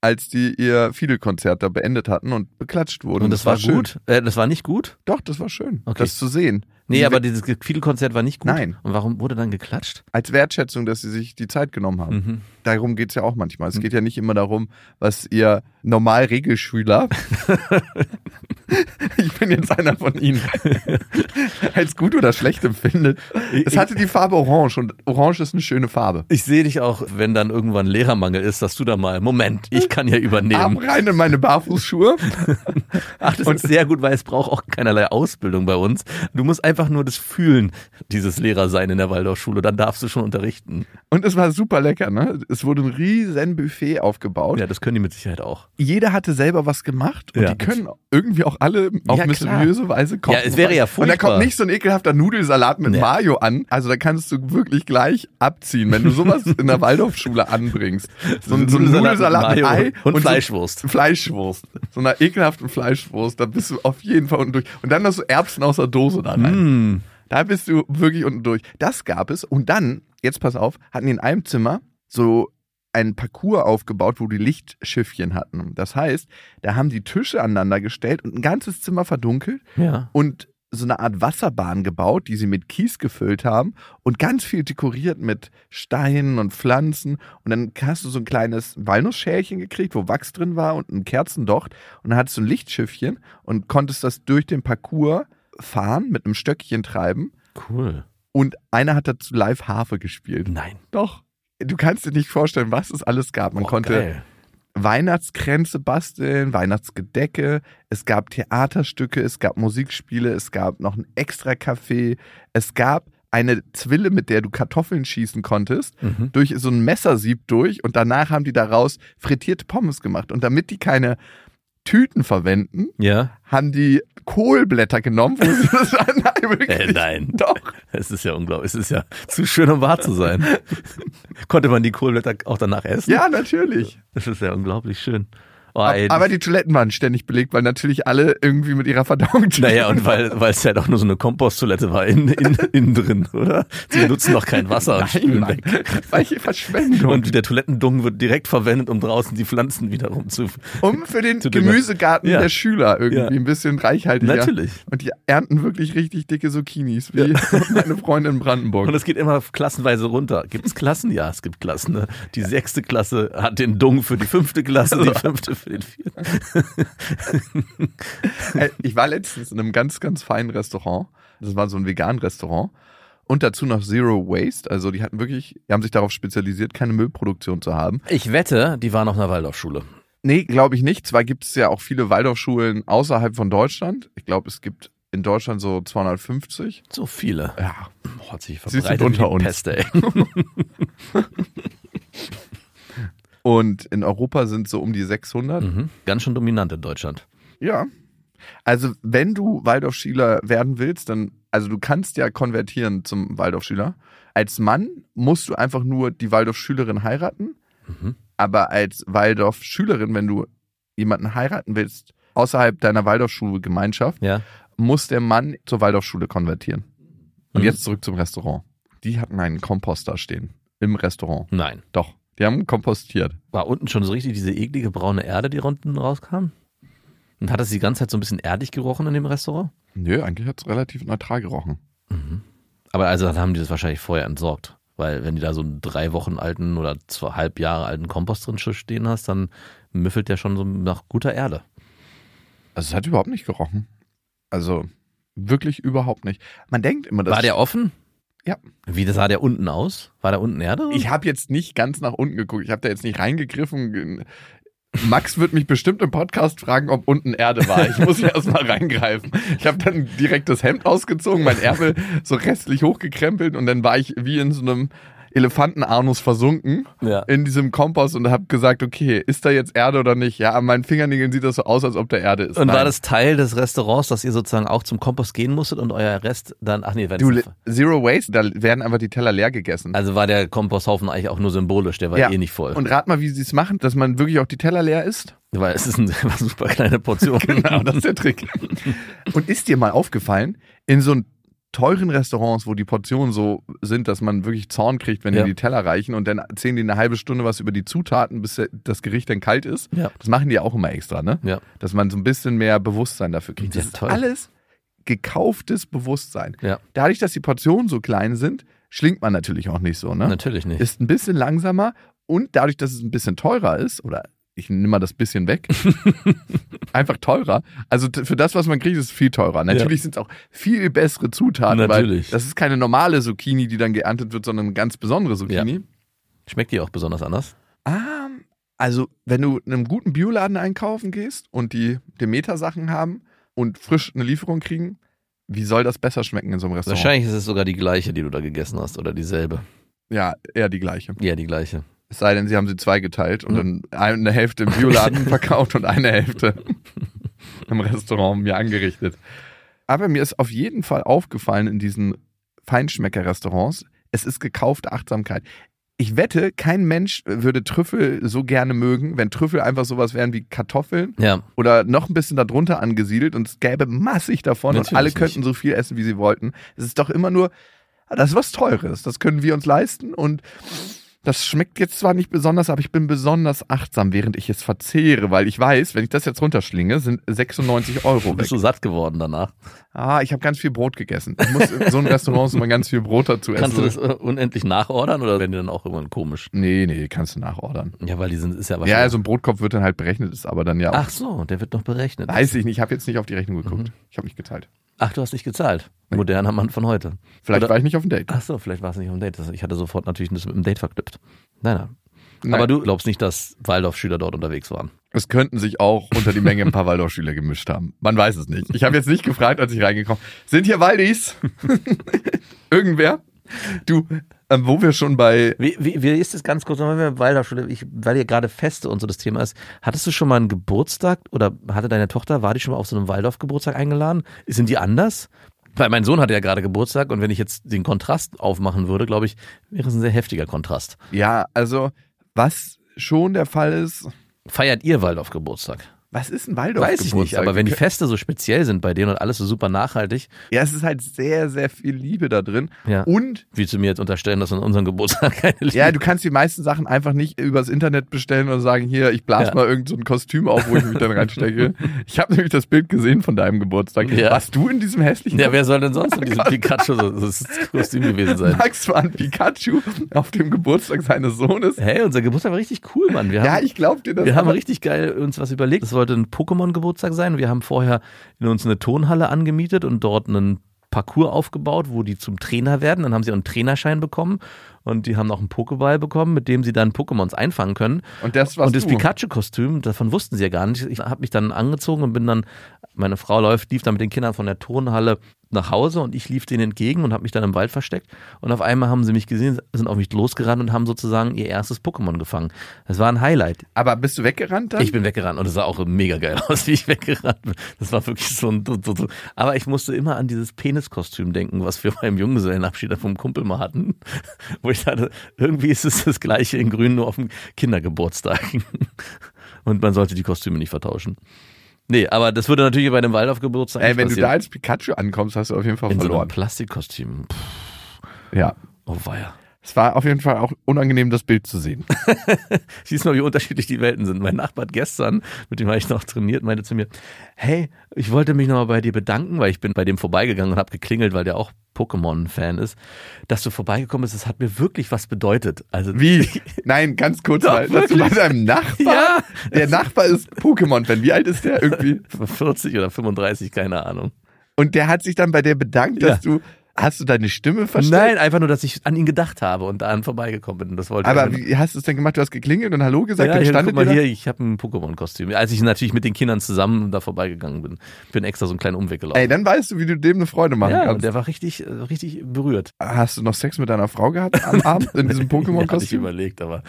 als die ihr Fidelkonzert da beendet hatten und beklatscht wurden. Und das, war, schön. gut. Äh, das war nicht gut? Doch, das war schön, Okay. das zu sehen. Nee, aber dieses Fidelkonzert war nicht gut. Nein. Und warum wurde dann geklatscht? als Wertschätzung, dass sie sich die Zeit genommen haben. Mhm. Darum geht's ja auch manchmal. Es geht ja nicht immer darum, was ihr Normal-Regelschüler Ich bin jetzt einer von ihnen. Als gut oder schlecht empfindet. Es hatte die Farbe Orange und Orange ist eine schöne Farbe. Ich sehe dich auch, wenn dann irgendwann Lehrermangel ist, dass du da mal, Moment, ich kann ja Arm übernehmen. rein in meine Barfußschuhe. Ach, das ist sehr gut, weil es braucht auch keinerlei Ausbildung bei uns. Du musst einfach nur das Fühlen dieses Lehrer sein in der Waldorfschule, dann darfst du schon unterrichten. Und es war super lecker, ne? Es wurde ein riesen Buffet aufgebaut. Ja, das können die mit Sicherheit auch. Jeder hatte selber was gemacht und Ja. die können irgendwie auch alle auf Ja, mysteriöse Weise kochen. Ja, es wäre ja Und da furchtbar. kommt nicht so ein ekelhafter Nudelsalat mit Nee. Mayo an. Also da kannst du wirklich gleich abziehen, wenn du sowas in der Waldorfschule anbringst. So ein, so ein Nudelsalat mit, Ei und, so- Fleischwurst. Fleischwurst. So einer ekelhaften Fleischwurst. Da bist du auf jeden Fall unten durch. Und dann noch so Erbsen aus der Dose da rein. Mm. Da bist du wirklich unten durch. Das gab es. Und dann, jetzt pass auf, hatten die in einem Zimmer so einen Parcours aufgebaut, wo die Lichtschiffchen hatten. Das heißt, da haben die Tische aneinander gestellt und ein ganzes Zimmer verdunkelt Ja. und so eine Art Wasserbahn gebaut, die sie mit Kies gefüllt haben und ganz viel dekoriert mit Steinen und Pflanzen. Und dann hast du so ein kleines Walnussschälchen gekriegt, wo Wachs drin war und ein Kerzendocht. Und dann hattest du ein Lichtschiffchen und konntest das durch den Parcours fahren, mit einem Stöckchen treiben. Cool. Und einer hat dazu live Harfe gespielt. Nein. Doch. Du kannst dir nicht vorstellen, was es alles gab. Man Oh, konnte geil. Weihnachtskränze basteln, Weihnachtsgedecke, es gab Theaterstücke, es gab Musikspiele, es gab noch ein extra Café, es gab eine Zwille, mit der du Kartoffeln schießen konntest, Mhm. durch so ein Messersieb durch und danach haben die daraus frittierte Pommes gemacht. Und damit die keine Tüten verwenden, Ja. haben die Kohlblätter genommen, wo sie das wirklich, Äh, nein. Doch. Es ist ja unglaublich. Es ist ja zu schön, um wahr zu sein. Konnte man die Kohlblätter auch danach essen? Ja, natürlich. Das ist ja unglaublich schön. Oh, ey, Aber die Toiletten waren ständig belegt, weil natürlich alle irgendwie mit ihrer Verdauung naja, und weil weil es ja doch nur so eine Komposttoilette war in, in, innen drin, oder? Sie nutzen doch kein Wasser und spülen Mann. weg. Welche Verschwendung. Und der Toilettendung wird direkt verwendet, um draußen die Pflanzen wiederum zu. um für den. Gemüsegarten Ja. der Schüler irgendwie Ja. ein bisschen reichhaltiger. Natürlich. Und die ernten wirklich richtig dicke Zucchinis, wie meine Freundin in Brandenburg. Und es geht immer klassenweise runter. Gibt es Klassen? Ja, es gibt Klassen. Ne? Die sechste Klasse hat den Dung für die fünfte Klasse, die fünfte für den vierten. Äh, ich war letztens in einem ganz, ganz feinen Restaurant. Das war so ein vegan Restaurant. Und dazu noch Zero Waste. Also die hatten wirklich, die haben sich darauf spezialisiert, keine Müllproduktion zu haben. Ich wette, die waren auf einer Waldorfschule. Nee, glaube ich nicht. Zwar gibt es ja auch viele Waldorfschulen außerhalb von Deutschland. Ich glaube, es gibt in Deutschland so 250. So viele. Ja. Hat sich Sie sind verbreitet unter uns. Pest, ey. Und in Europa sind so um die 600. Mhm. Ganz schön dominant in Deutschland. Ja. Also, wenn du Waldorfschüler werden willst, dann, also du kannst ja konvertieren zum Waldorfschüler. Als Mann musst du einfach nur die Waldorfschülerin heiraten. Mhm. Aber als Waldorfschülerin, wenn du jemanden heiraten willst, außerhalb deiner Waldorfschulgemeinschaft, Ja. muss der Mann zur Waldorfschule konvertieren. Und Mhm. jetzt zurück zum Restaurant. Die hatten einen Kompost da stehen. Im Restaurant. Nein. Doch. Die haben kompostiert. War unten schon so richtig diese eklige braune Erde, die unten rauskam? Und hat es die ganze Zeit so ein bisschen erdig gerochen in dem Restaurant? Nö, eigentlich hat es relativ neutral gerochen. Aber also dann haben die das wahrscheinlich vorher entsorgt. Weil wenn die da so einen drei Wochen alten oder zweieinhalb Jahre alten Kompost drin stehen hast, dann müffelt der schon so nach guter Erde. Also es hat überhaupt nicht gerochen. Also wirklich überhaupt nicht. Man denkt immer, dass War der offen? Ja. Wie sah der unten aus? War da unten Erde? Ich habe jetzt nicht ganz nach unten geguckt. Ich habe da jetzt nicht reingegriffen. Max wird mich bestimmt im Podcast fragen, ob unten Erde war. Ich muss ja erstmal reingreifen. Ich habe dann direkt das Hemd ausgezogen, mein Ärmel so restlich hochgekrempelt und dann war ich wie in so einem Elefantenanus versunken Ja. in diesem Kompost und habe gesagt, okay, ist da jetzt Erde oder nicht? Ja, an meinen Fingernägeln sieht das so aus, als ob da Erde ist. Und war Nein. das Teil des Restaurants, dass ihr sozusagen auch zum Kompost gehen musstet und euer Rest dann, ach nee, war du, Zero Waste, da werden einfach die Teller leer gegessen. also war der Komposthaufen eigentlich auch nur symbolisch, der war Ja. eh nicht voll. Und rat mal, wie sie es machen, dass man wirklich auch die Teller leer isst. Weil es ist eine super kleine Portion. Genau, das ist der Trick. Und ist dir mal aufgefallen, in so teuren Restaurants, wo die Portionen so sind, dass man wirklich Zorn kriegt, wenn Ja. die die Teller reichen und dann erzählen die eine halbe Stunde was über die Zutaten, bis das Gericht dann kalt ist. Ja. Das machen die auch immer extra, ne? Ja. Dass man so ein bisschen mehr Bewusstsein dafür kriegt. Das ist toll. alles gekauftes Bewusstsein. Ja. Dadurch, dass die Portionen so klein sind, schlingt man natürlich auch nicht so, ne? Natürlich nicht. Ist ein bisschen langsamer und dadurch, dass es ein bisschen teurer ist oder ich nehme mal das bisschen weg. Einfach teurer. Also für das, was man kriegt, ist es viel teurer. Natürlich sind es auch viel bessere Zutaten, Natürlich. weil das ist keine normale Zucchini, die dann geerntet wird, sondern eine ganz besondere Zucchini. Schmeckt die auch besonders anders? Ah, also wenn du in einem guten Bioladen einkaufen gehst und die Demeter-Sachen haben und frisch eine Lieferung kriegen, wie soll das besser schmecken in so einem Restaurant? Wahrscheinlich ist es sogar die gleiche, die du da gegessen hast oder dieselbe. Ja, eher die gleiche. Ja, die gleiche. Es sei denn, sie haben sie zwei geteilt und Mhm. dann eine Hälfte im Bioladen verkauft und eine Hälfte im Restaurant mir angerichtet. Aber mir ist auf jeden Fall aufgefallen in diesen Feinschmecker-Restaurants, es ist gekaufte Achtsamkeit. Ich wette, kein Mensch würde Trüffel so gerne mögen, wenn Trüffel einfach sowas wären wie Kartoffeln Ja, oder noch ein bisschen darunter angesiedelt und es gäbe massig davon Natürlich und alle nicht. könnten so viel essen, wie sie wollten. Es ist doch immer nur, das ist was Teures, das können wir uns leisten und das schmeckt jetzt zwar nicht besonders, aber ich bin besonders achtsam, während ich es verzehre, weil ich weiß, wenn ich das jetzt runterschlinge, sind 96 Euro weg. bist du satt geworden danach? Ah, ich habe ganz viel Brot gegessen. Ich muss in so einem Restaurant immer ganz viel Brot dazu essen. Kannst du das äh, unendlich nachordern oder werden die dann auch irgendwann komisch? Nee, nee, kannst du nachordern. Ja, weil die sind, ist ja Ja, wahrscheinlich. also ein Brotkopf wird dann halt berechnet, ist aber dann ja auch. Ach so, der wird noch berechnet. Weiß ich nicht, ich habe jetzt nicht auf die Rechnung geguckt. Mhm. Ich habe nicht geteilt. Ach, du hast nicht gezahlt. Moderner Mann von heute. Vielleicht Oder- war ich nicht auf dem Date. Ach so, vielleicht war es nicht am Date. Das- Ich hatte sofort natürlich das mit dem Date verknüpft. Nein, nein. Nein. Aber du glaubst nicht, dass Waldorf-Schüler dort unterwegs waren. Es könnten sich auch unter die Menge ein paar Waldorfschüler gemischt haben. Man weiß es nicht. Ich habe jetzt nicht gefragt, als ich reingekommen Sind hier Waldis? Irgendwer? Du, wo wir schon bei. Wie, wie, wie ist das ganz kurz, ich, weil hier gerade Feste und so das Thema ist, hattest du schon mal einen Geburtstag oder hatte deine Tochter, war die schon mal auf so einem Waldorf-Geburtstag eingeladen? Sind die anders? Weil mein Sohn hatte ja gerade Geburtstag und wenn ich jetzt den Kontrast aufmachen würde, glaube ich, wäre es ein sehr heftiger Kontrast. Ja, also, was schon der Fall ist. Feiert ihr Waldorf-Geburtstag? Was ist ein Waldorf? Weiß ich nicht, aber wenn die Feste so speziell sind bei denen und alles so super nachhaltig, Ja, es ist halt sehr, sehr viel Liebe da drin. ja, Und willst du mir jetzt unterstellen, dass an unserem Geburtstag keine Liebe ja, du kannst die meisten Sachen einfach nicht übers Internet bestellen und sagen, hier, ich blase Ja. mal irgend so ein Kostüm auf, wo ich mich dann reinstecke. Ich habe nämlich das Bild gesehen von deinem Geburtstag. Ja. Warst du in diesem hässlichen Ja, wer soll denn sonst in diesem. Pikachu so das Kostüm gewesen sein? Max war ein Pikachu auf dem Geburtstag seines Sohnes. Hey, unser Geburtstag war richtig cool, Mann. Wir haben, Ja, ich glaub dir das. wir haben richtig geil uns was überlegt. Es sollte ein Pokémon-Geburtstag sein. Wir haben vorher in uns eine Tonhalle angemietet und dort einen Parcours aufgebaut, wo die zum Trainer werden. Dann haben sie auch einen Trainerschein bekommen und die haben auch einen Pokéball bekommen, mit dem sie dann Pokémons einfangen können. und das und das. Pikachu-Kostüm, davon wussten sie ja gar nicht. Ich habe mich dann angezogen und bin dann, meine Frau läuft, lief dann mit den Kindern von der Turnhalle nach Hause und ich lief denen entgegen und habe mich dann im Wald versteckt. Und auf einmal haben sie mich gesehen, sind auf mich losgerannt und haben sozusagen ihr erstes Pokémon gefangen. Das war ein Highlight. Aber bist du weggerannt dann? Ich bin weggerannt und es sah auch mega geil aus, wie ich weggerannt bin. Das war wirklich so ein. So, so. Aber ich musste immer an dieses Peniskostüm denken, was wir beim Junggesellenabschied vom Kumpel mal hatten. Wo ich dachte, irgendwie ist es das gleiche in Grün, nur auf dem Kindergeburtstag. Und man sollte die Kostüme nicht vertauschen. Nee, aber das würde natürlich bei einem Waldorf-Geburtstag Ey, wenn du passieren. da als Pikachu ankommst, hast du auf jeden Fall in so einem verloren. Plastikkostüm. Pff, ja. oh weia. Es war auf jeden Fall auch unangenehm, das Bild zu sehen. Siehst du mal, wie unterschiedlich die Welten sind. Mein Nachbar hat gestern, mit dem habe ich noch trainiert, meinte zu mir, hey, ich wollte mich nochmal bei dir bedanken, weil ich bin bei dem vorbeigegangen und habe geklingelt, weil der auch Pokémon-Fan ist, dass du vorbeigekommen bist, das hat mir wirklich was bedeutet. Also Wie? Nein, ganz kurz Doch, mal. Dass du bei deinem Nachbar? Ja. Der Nachbar ist Pokémon-Fan. Wie alt ist der irgendwie? 40 oder 35, keine Ahnung. Und der hat sich dann bei dir bedankt, dass du. Hast du deine Stimme verstanden? Nein, einfach nur, dass ich an ihn gedacht habe und daran vorbeigekommen bin. Das wollte Aber er- wie hast du es denn gemacht? Du hast geklingelt und Hallo gesagt, ja, dann hier, standet guck mal hier, ich habe ein Pokémon-Kostüm. Als ich natürlich mit den Kindern zusammen da vorbeigegangen bin, bin extra so einen kleinen Umweg gelaufen. Ey, dann weißt du, wie du dem eine Freude machen ja, und kannst. der war richtig, äh, richtig berührt. Hast du noch Sex mit deiner Frau gehabt am Abend in diesem Ja, hatte ich Pokémon-Kostüm? überlegt, aber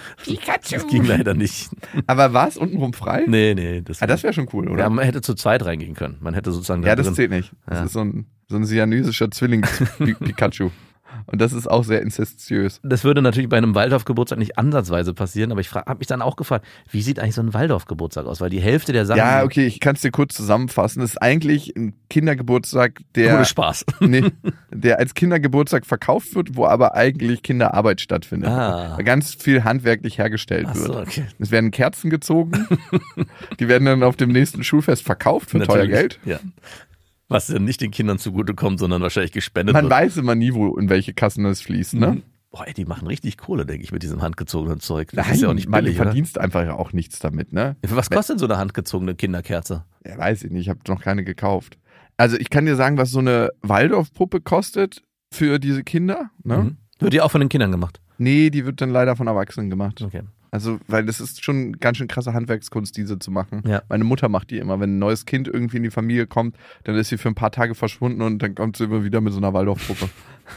das ging leider nicht. Aber war es untenrum frei? Nee, nee. Das, Ah, das wäre schon cool, oder? ja, man hätte zu zweit reingehen können. Man hätte sozusagen Ja, da das zählt nicht. Das Ja. ist so ein, so ein siamesischer Zwilling-Pikachu. Und das ist auch sehr inzestiös. Das würde natürlich bei einem Waldorf-Geburtstag nicht ansatzweise passieren, aber ich habe mich dann auch gefragt, wie sieht eigentlich so ein Waldorf-Geburtstag aus? Weil die Hälfte der Sachen. Ja, okay, ich kann es dir kurz zusammenfassen. Das ist eigentlich ein Kindergeburtstag, der, Ohne Spaß. nee, der als Kindergeburtstag verkauft wird, wo aber eigentlich Kinderarbeit stattfindet. Ah. Ganz viel handwerklich hergestellt Ach wird. so, okay. Es werden Kerzen gezogen, die werden dann auf dem nächsten Schulfest verkauft für teuer Natürlich. Geld. Ja. Was dann nicht den Kindern zugutekommt, sondern wahrscheinlich gespendet Man wird. weiß immer nie, wo in welche Kassen es fließt, ne? Mhm. Boah, ey, die machen richtig Kohle, denke ich, mit diesem handgezogenen Zeug. Das Nein, ist ja auch nicht man billig, oder? verdienst einfach ja auch nichts damit, ne? Was kostet denn so eine handgezogene Kinderkerze? Ja, weiß ich nicht, ich habe noch keine gekauft. Also ich kann dir sagen, was so eine Waldorfpuppe kostet für diese Kinder. Ne? Mhm. Wird ja auch von den Kindern gemacht. Nee, die wird dann leider von Erwachsenen gemacht. Okay. Also, weil das ist schon ganz schön krasse Handwerkskunst, diese zu machen. Ja. Meine Mutter macht die immer. Wenn ein neues Kind irgendwie in die Familie kommt, dann ist sie für ein paar Tage verschwunden und dann kommt sie immer wieder mit so einer Waldorfpuppe.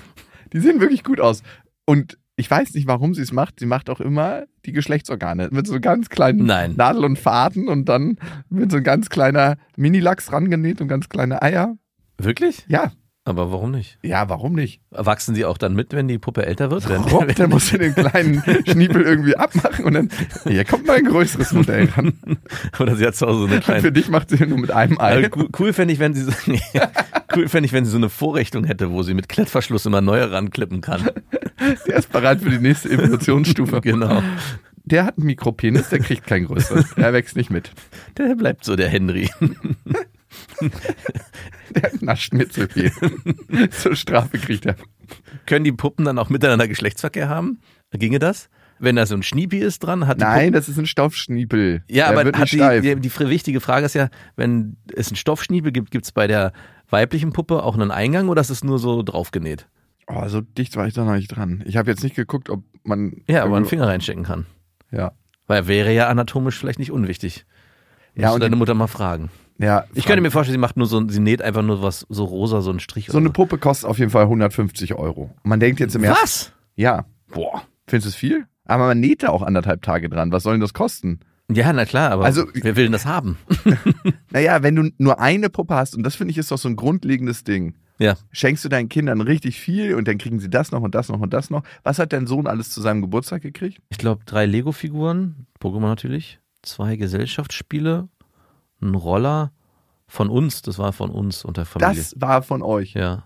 die sehen wirklich gut aus. Und ich weiß nicht, warum sie es macht. Sie macht auch immer die Geschlechtsorgane mit so ganz kleinen Nein. Nadel und Faden und dann wird so ein ganz kleiner Minilachs rangenäht und ganz kleine Eier. Wirklich? Ja, Aber warum nicht? ja, warum nicht? Wachsen die auch dann mit, wenn die Puppe älter wird? Wenn, Rob, der muss ja den kleinen Schniepel irgendwie abmachen und dann, hier kommt mal ein größeres Modell ran. oder sie hat zu Hause so eine Für kleine. dich macht sie nur mit einem Ei. Cool cool fände ich, wenn sie so, cool fände ich, wenn sie so eine Vorrichtung hätte, wo sie mit Klettverschluss immer neue ranklippen kann. Der ist bereit für die nächste Evolutionsstufe. Genau. Der hat einen Mikropenis, der kriegt kein größeres. Er wächst nicht mit. Der bleibt so der Henry. Der nascht mir zu viel. Zur Strafe kriegt er. Können die Puppen dann auch miteinander Geschlechtsverkehr haben? Ginge das? Wenn da so ein Schniepi ist dran, hat die Nein, das ist ein Stoffschniepel. Ja, der aber hat die, die, die wichtige Frage ist ja, wenn es einen Stoffschniebel gibt, gibt es bei der weiblichen Puppe auch einen Eingang oder ist es nur so draufgenäht? Oh, so dicht war ich da noch nicht dran. Ich habe jetzt nicht geguckt, ob man. Ja, aber einen Finger reinstecken kann. Ja. Weil wäre ja anatomisch vielleicht nicht unwichtig. Ja, Ja, und deine Mutter mal fragen. Ja Ich könnte mir vorstellen, sie macht nur so, sie näht einfach nur was so rosa, so einen Strich. so eine Puppe kostet auf jeden Fall 150 Euro. Und man denkt jetzt im ersten. Was? Ja. Boah. Findest du es viel? Aber man näht da auch anderthalb Tage dran. Was soll denn das kosten? Ja, na klar, aber Also- wer will denn das haben? Naja, wenn du nur eine Puppe hast, und das finde ich ist doch so ein grundlegendes Ding, Ja. schenkst du deinen Kindern richtig viel und dann kriegen sie das noch und das noch und das noch. Was hat dein Sohn alles zu seinem Geburtstag gekriegt? Ich glaube, drei Lego-Figuren, Pokémon natürlich, zwei Gesellschaftsspiele, ein Roller von uns, das war von uns und der Familie. Das war von euch. ja,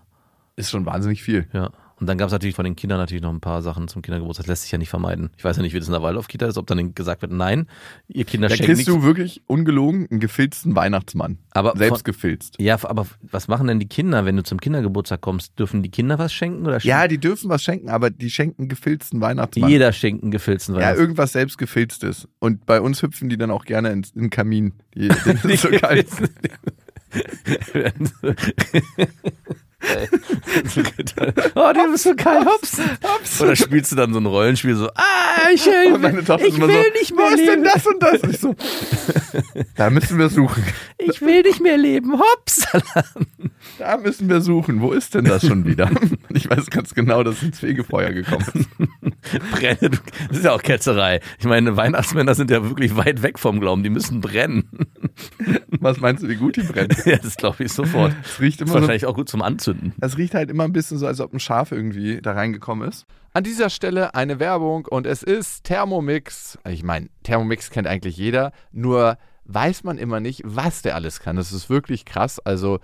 Ist schon wahnsinnig viel. ja. Und dann gab es natürlich von den Kindern natürlich noch ein paar Sachen zum Kindergeburtstag. Das lässt sich ja nicht vermeiden. Ich weiß ja nicht, wie das in der Waldorf-Kita ist, ob dann gesagt wird, nein, ihr Kinder Da schenken kriegst nichts. du wirklich ungelogen einen gefilzten Weihnachtsmann. Aber Selbst von, gefilzt. ja, aber was machen denn die Kinder, wenn du zum Kindergeburtstag kommst? Dürfen die Kinder was schenken oder Ja, schenken die dürfen was schenken, aber die schenken gefilzten Weihnachtsmann. jeder schenkt einen gefilzten ja, Weihnachtsmann? irgendwas selbst gefilztes. Und bei uns hüpfen die dann auch gerne ins, in den Kamin. Die, das ist so geil. oh, du bist so geil, hops. Oder spielst du dann so ein Rollenspiel so, ah, ich, Und meine Tochter ich will so, nicht mehr wo ist denn leben. das und das? Und ich so, da müssen wir suchen. Ich will nicht mehr leben, hops. Da müssen wir suchen. Wo ist denn das schon wieder? Ich weiß ganz genau, dass ins Fegefeuer gekommen ist. Brenne, das ist ja auch Ketzerei. Ich meine, Weihnachtsmänner sind ja wirklich weit weg vom Glauben, die müssen brennen. Was meinst du, wie gut die brennt? ja, das glaube ich sofort. Es riecht Das ist immer so, wahrscheinlich auch gut zum Anzünden. es riecht halt immer ein bisschen so, als ob ein Schaf irgendwie da reingekommen ist. An dieser Stelle eine Werbung und es ist Thermomix. Ich meine, Thermomix kennt eigentlich jeder, nur weiß man immer nicht, was der alles kann. Das ist wirklich krass. Also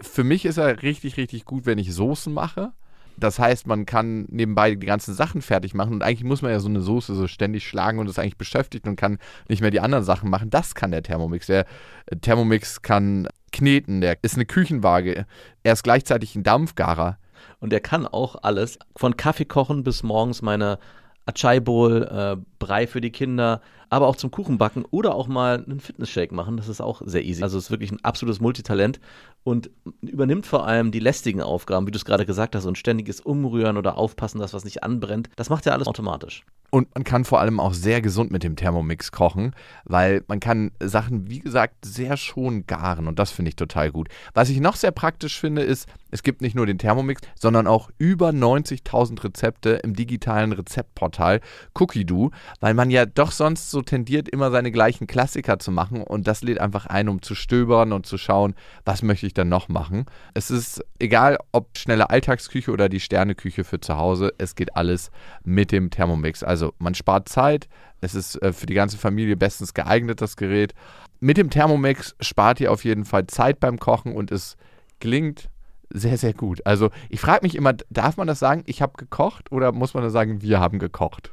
für mich ist er richtig, richtig gut, wenn ich Soßen mache. Das heißt, man kann nebenbei die ganzen Sachen fertig machen und eigentlich muss man ja so eine Soße so ständig schlagen und ist eigentlich beschäftigt und kann nicht mehr die anderen Sachen machen. Das kann der Thermomix. Der äh, Thermomix kann kneten, der ist eine Küchenwaage. Er ist gleichzeitig ein Dampfgarer. Und der kann auch alles, von Kaffee kochen bis morgens meine Achai Bowl, äh, Brei für die Kinder, aber auch zum Kuchen backen oder auch mal einen Fitnessshake machen. Das ist auch sehr easy. Also es ist wirklich ein absolutes Multitalent und übernimmt vor allem die lästigen Aufgaben, wie du es gerade gesagt hast, und ständiges Umrühren oder Aufpassen, dass was nicht anbrennt. Das macht er alles automatisch. Und man kann vor allem auch sehr gesund mit dem Thermomix kochen, weil man kann Sachen, wie gesagt, sehr schon garen und das finde ich total gut. Was ich noch sehr praktisch finde, ist, es gibt nicht nur den Thermomix, sondern auch über 90.000 Rezepte im digitalen Rezeptportal Cookie-Do, weil man ja doch sonst so tendiert, immer seine gleichen Klassiker zu machen und das lädt einfach ein, um zu stöbern und zu schauen, was möchte ich dann noch machen. Es ist egal, ob schnelle Alltagsküche oder die Sterneküche für zu Hause, es geht alles mit dem Thermomix. Also man spart Zeit, es ist äh, für die ganze Familie bestens geeignet, das Gerät. Mit dem Thermomix spart ihr auf jeden Fall Zeit beim Kochen und es klingt sehr, sehr gut. Also ich frage mich immer, darf man das sagen, ich habe gekocht oder muss man das sagen, wir haben gekocht?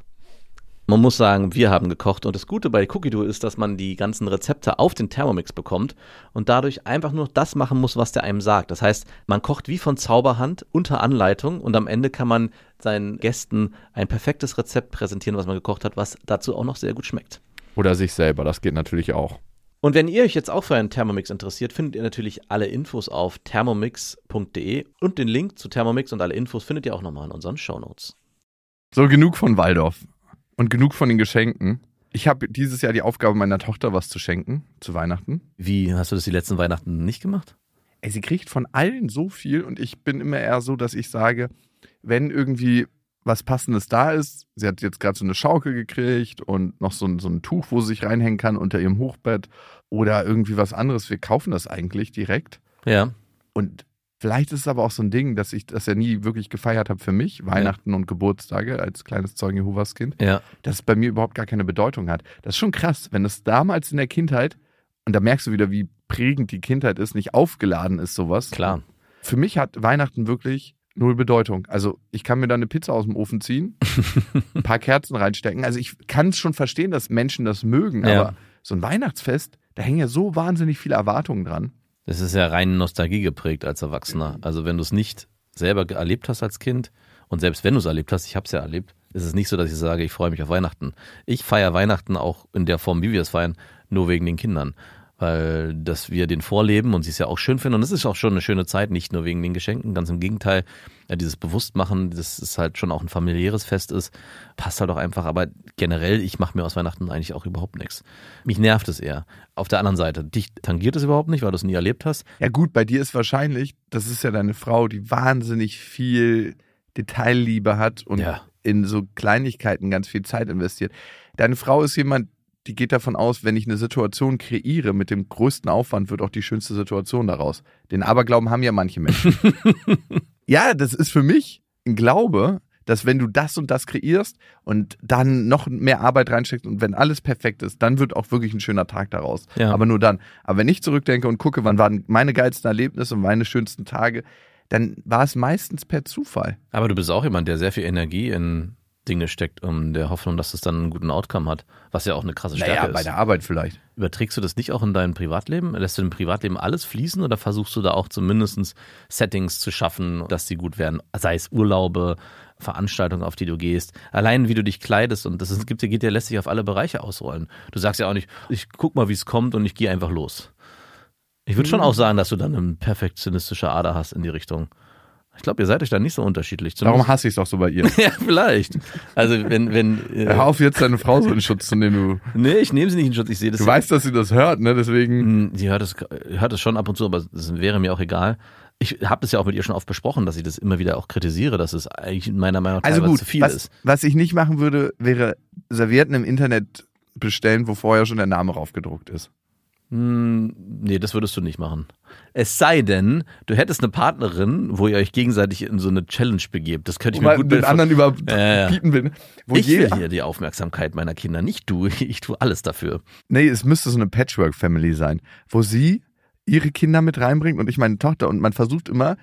Man muss sagen, wir haben gekocht und das Gute bei Cookie Dough ist, dass man die ganzen Rezepte auf den Thermomix bekommt und dadurch einfach nur das machen muss, was der einem sagt. Das heißt, man kocht wie von Zauberhand unter Anleitung und am Ende kann man seinen Gästen ein perfektes Rezept präsentieren, was man gekocht hat, was dazu auch noch sehr gut schmeckt. Oder sich selber, das geht natürlich auch. Und wenn ihr euch jetzt auch für einen Thermomix interessiert, findet ihr natürlich alle Infos auf thermomix.de und den Link zu Thermomix und alle Infos findet ihr auch nochmal in unseren Shownotes. So, genug von Waldorf und genug von den Geschenken. Ich habe dieses Jahr die Aufgabe, meiner Tochter was zu schenken zu Weihnachten. Wie hast du das die letzten Weihnachten nicht gemacht? Ey, sie kriegt von allen so viel und ich bin immer eher so, dass ich sage, wenn irgendwie was Passendes da ist, sie hat jetzt gerade so eine Schaukel gekriegt und noch so ein, so ein Tuch, wo sie sich reinhängen kann unter ihrem Hochbett oder irgendwie was anderes, wir kaufen das eigentlich direkt. Ja. Und vielleicht ist es aber auch so ein Ding, dass ich das ja nie wirklich gefeiert habe für mich, Weihnachten und Geburtstage als kleines Zeugen Jehovas Kind, Ja. dass es bei mir überhaupt gar keine Bedeutung hat. Das ist schon krass, wenn es damals in der Kindheit, und da merkst du wieder, wie prägend die Kindheit ist, nicht aufgeladen ist, sowas. Klar. Für mich hat Weihnachten wirklich null Bedeutung. Also ich kann mir da eine Pizza aus dem Ofen ziehen, ein paar Kerzen reinstecken. Also ich kann es schon verstehen, dass Menschen das mögen, Ja. aber so ein Weihnachtsfest, da hängen ja so wahnsinnig viele Erwartungen dran. Das ist ja rein Nostalgie geprägt als Erwachsener. Also wenn du es nicht selber erlebt hast als Kind und selbst wenn du es erlebt hast, ich habe es ja erlebt, ist es nicht so, dass ich sage, ich freue mich auf Weihnachten. Ich feiere Weihnachten auch in der Form, wie wir es feiern, nur wegen den Kindern. Weil, dass wir den vorleben und sie es ja auch schön finden. Und es ist auch schon eine schöne Zeit, nicht nur wegen den Geschenken, ganz im Gegenteil. Ja, dieses Bewusstmachen, dass es halt schon auch ein familiäres Fest ist, passt halt auch einfach. Aber generell, ich mache mir aus Weihnachten eigentlich auch überhaupt nichts. Mich nervt es eher. Auf der anderen Seite, dich tangiert es überhaupt nicht, weil du es nie erlebt hast. Ja gut, bei dir ist wahrscheinlich, das ist ja deine Frau, die wahnsinnig viel Detailliebe hat und Ja. in so Kleinigkeiten ganz viel Zeit investiert. Deine Frau ist jemand, die geht davon aus, wenn ich eine Situation kreiere mit dem größten Aufwand, wird auch die schönste Situation daraus. Den Aberglauben haben ja manche Menschen. ja, das ist für mich ein Glaube, dass wenn du das und das kreierst und dann noch mehr Arbeit reinsteckst und wenn alles perfekt ist, dann wird auch wirklich ein schöner Tag daraus. Ja. Aber nur dann. Aber wenn ich zurückdenke und gucke, wann waren meine geilsten Erlebnisse und meine schönsten Tage, dann war es meistens per Zufall. Aber du bist auch jemand, der sehr viel Energie in Dinge steckt, um der Hoffnung, dass es dann einen guten Outcome hat. Was ja auch eine krasse Stärke Naja, ist. bei der Arbeit vielleicht. Überträgst du das nicht auch in dein Privatleben? Lässt du im Privatleben alles fließen oder versuchst du da auch zumindest Settings zu schaffen, dass sie gut werden? Sei es Urlaube, Veranstaltungen, auf die du gehst. Allein wie du dich kleidest und das ist, gibt, geht, der lässt sich auf alle Bereiche ausrollen. Du sagst ja auch nicht, ich guck mal, wie es kommt und ich gehe einfach los. Ich würde schon auch sagen, dass du dann eine perfektionistische Ader hast in die Richtung. Ich glaube, ihr seid euch da nicht so unterschiedlich. Darum Zumindest- hasse ich es doch so bei ihr. ja, vielleicht. Also wenn, wenn. äh, Hör auf, jetzt deine Frau so in Schutz zu nehmen. Du, Nee, ich nehme sie nicht in Schutz. Ich sehe das. du weißt, dass sie das hört, ne? Deswegen. Hm, Sie hört es, hört es schon ab und zu, aber es wäre mir auch egal. Ich habe das ja auch mit ihr schon oft besprochen, dass ich das immer wieder auch kritisiere, dass es eigentlich in meiner Meinung nach Also gut, zu viel was, ist. was ich nicht machen würde, wäre Servietten im Internet bestellen, wo vorher schon der Name raufgedruckt ist. Hm, nee, das würdest du nicht machen. Es sei denn, du hättest eine Partnerin, wo ihr euch gegenseitig in so eine Challenge begebt. Das könnte ich Wo mir man gut den anderen Ja, ja. überbieten will. Wo Ich jeder, will hier die Aufmerksamkeit meiner Kinder, nicht du. Ich tue alles dafür. Nee, es müsste so eine Patchwork-Family sein, wo sie ihre Kinder mit reinbringt und ich meine Tochter und man versucht immer,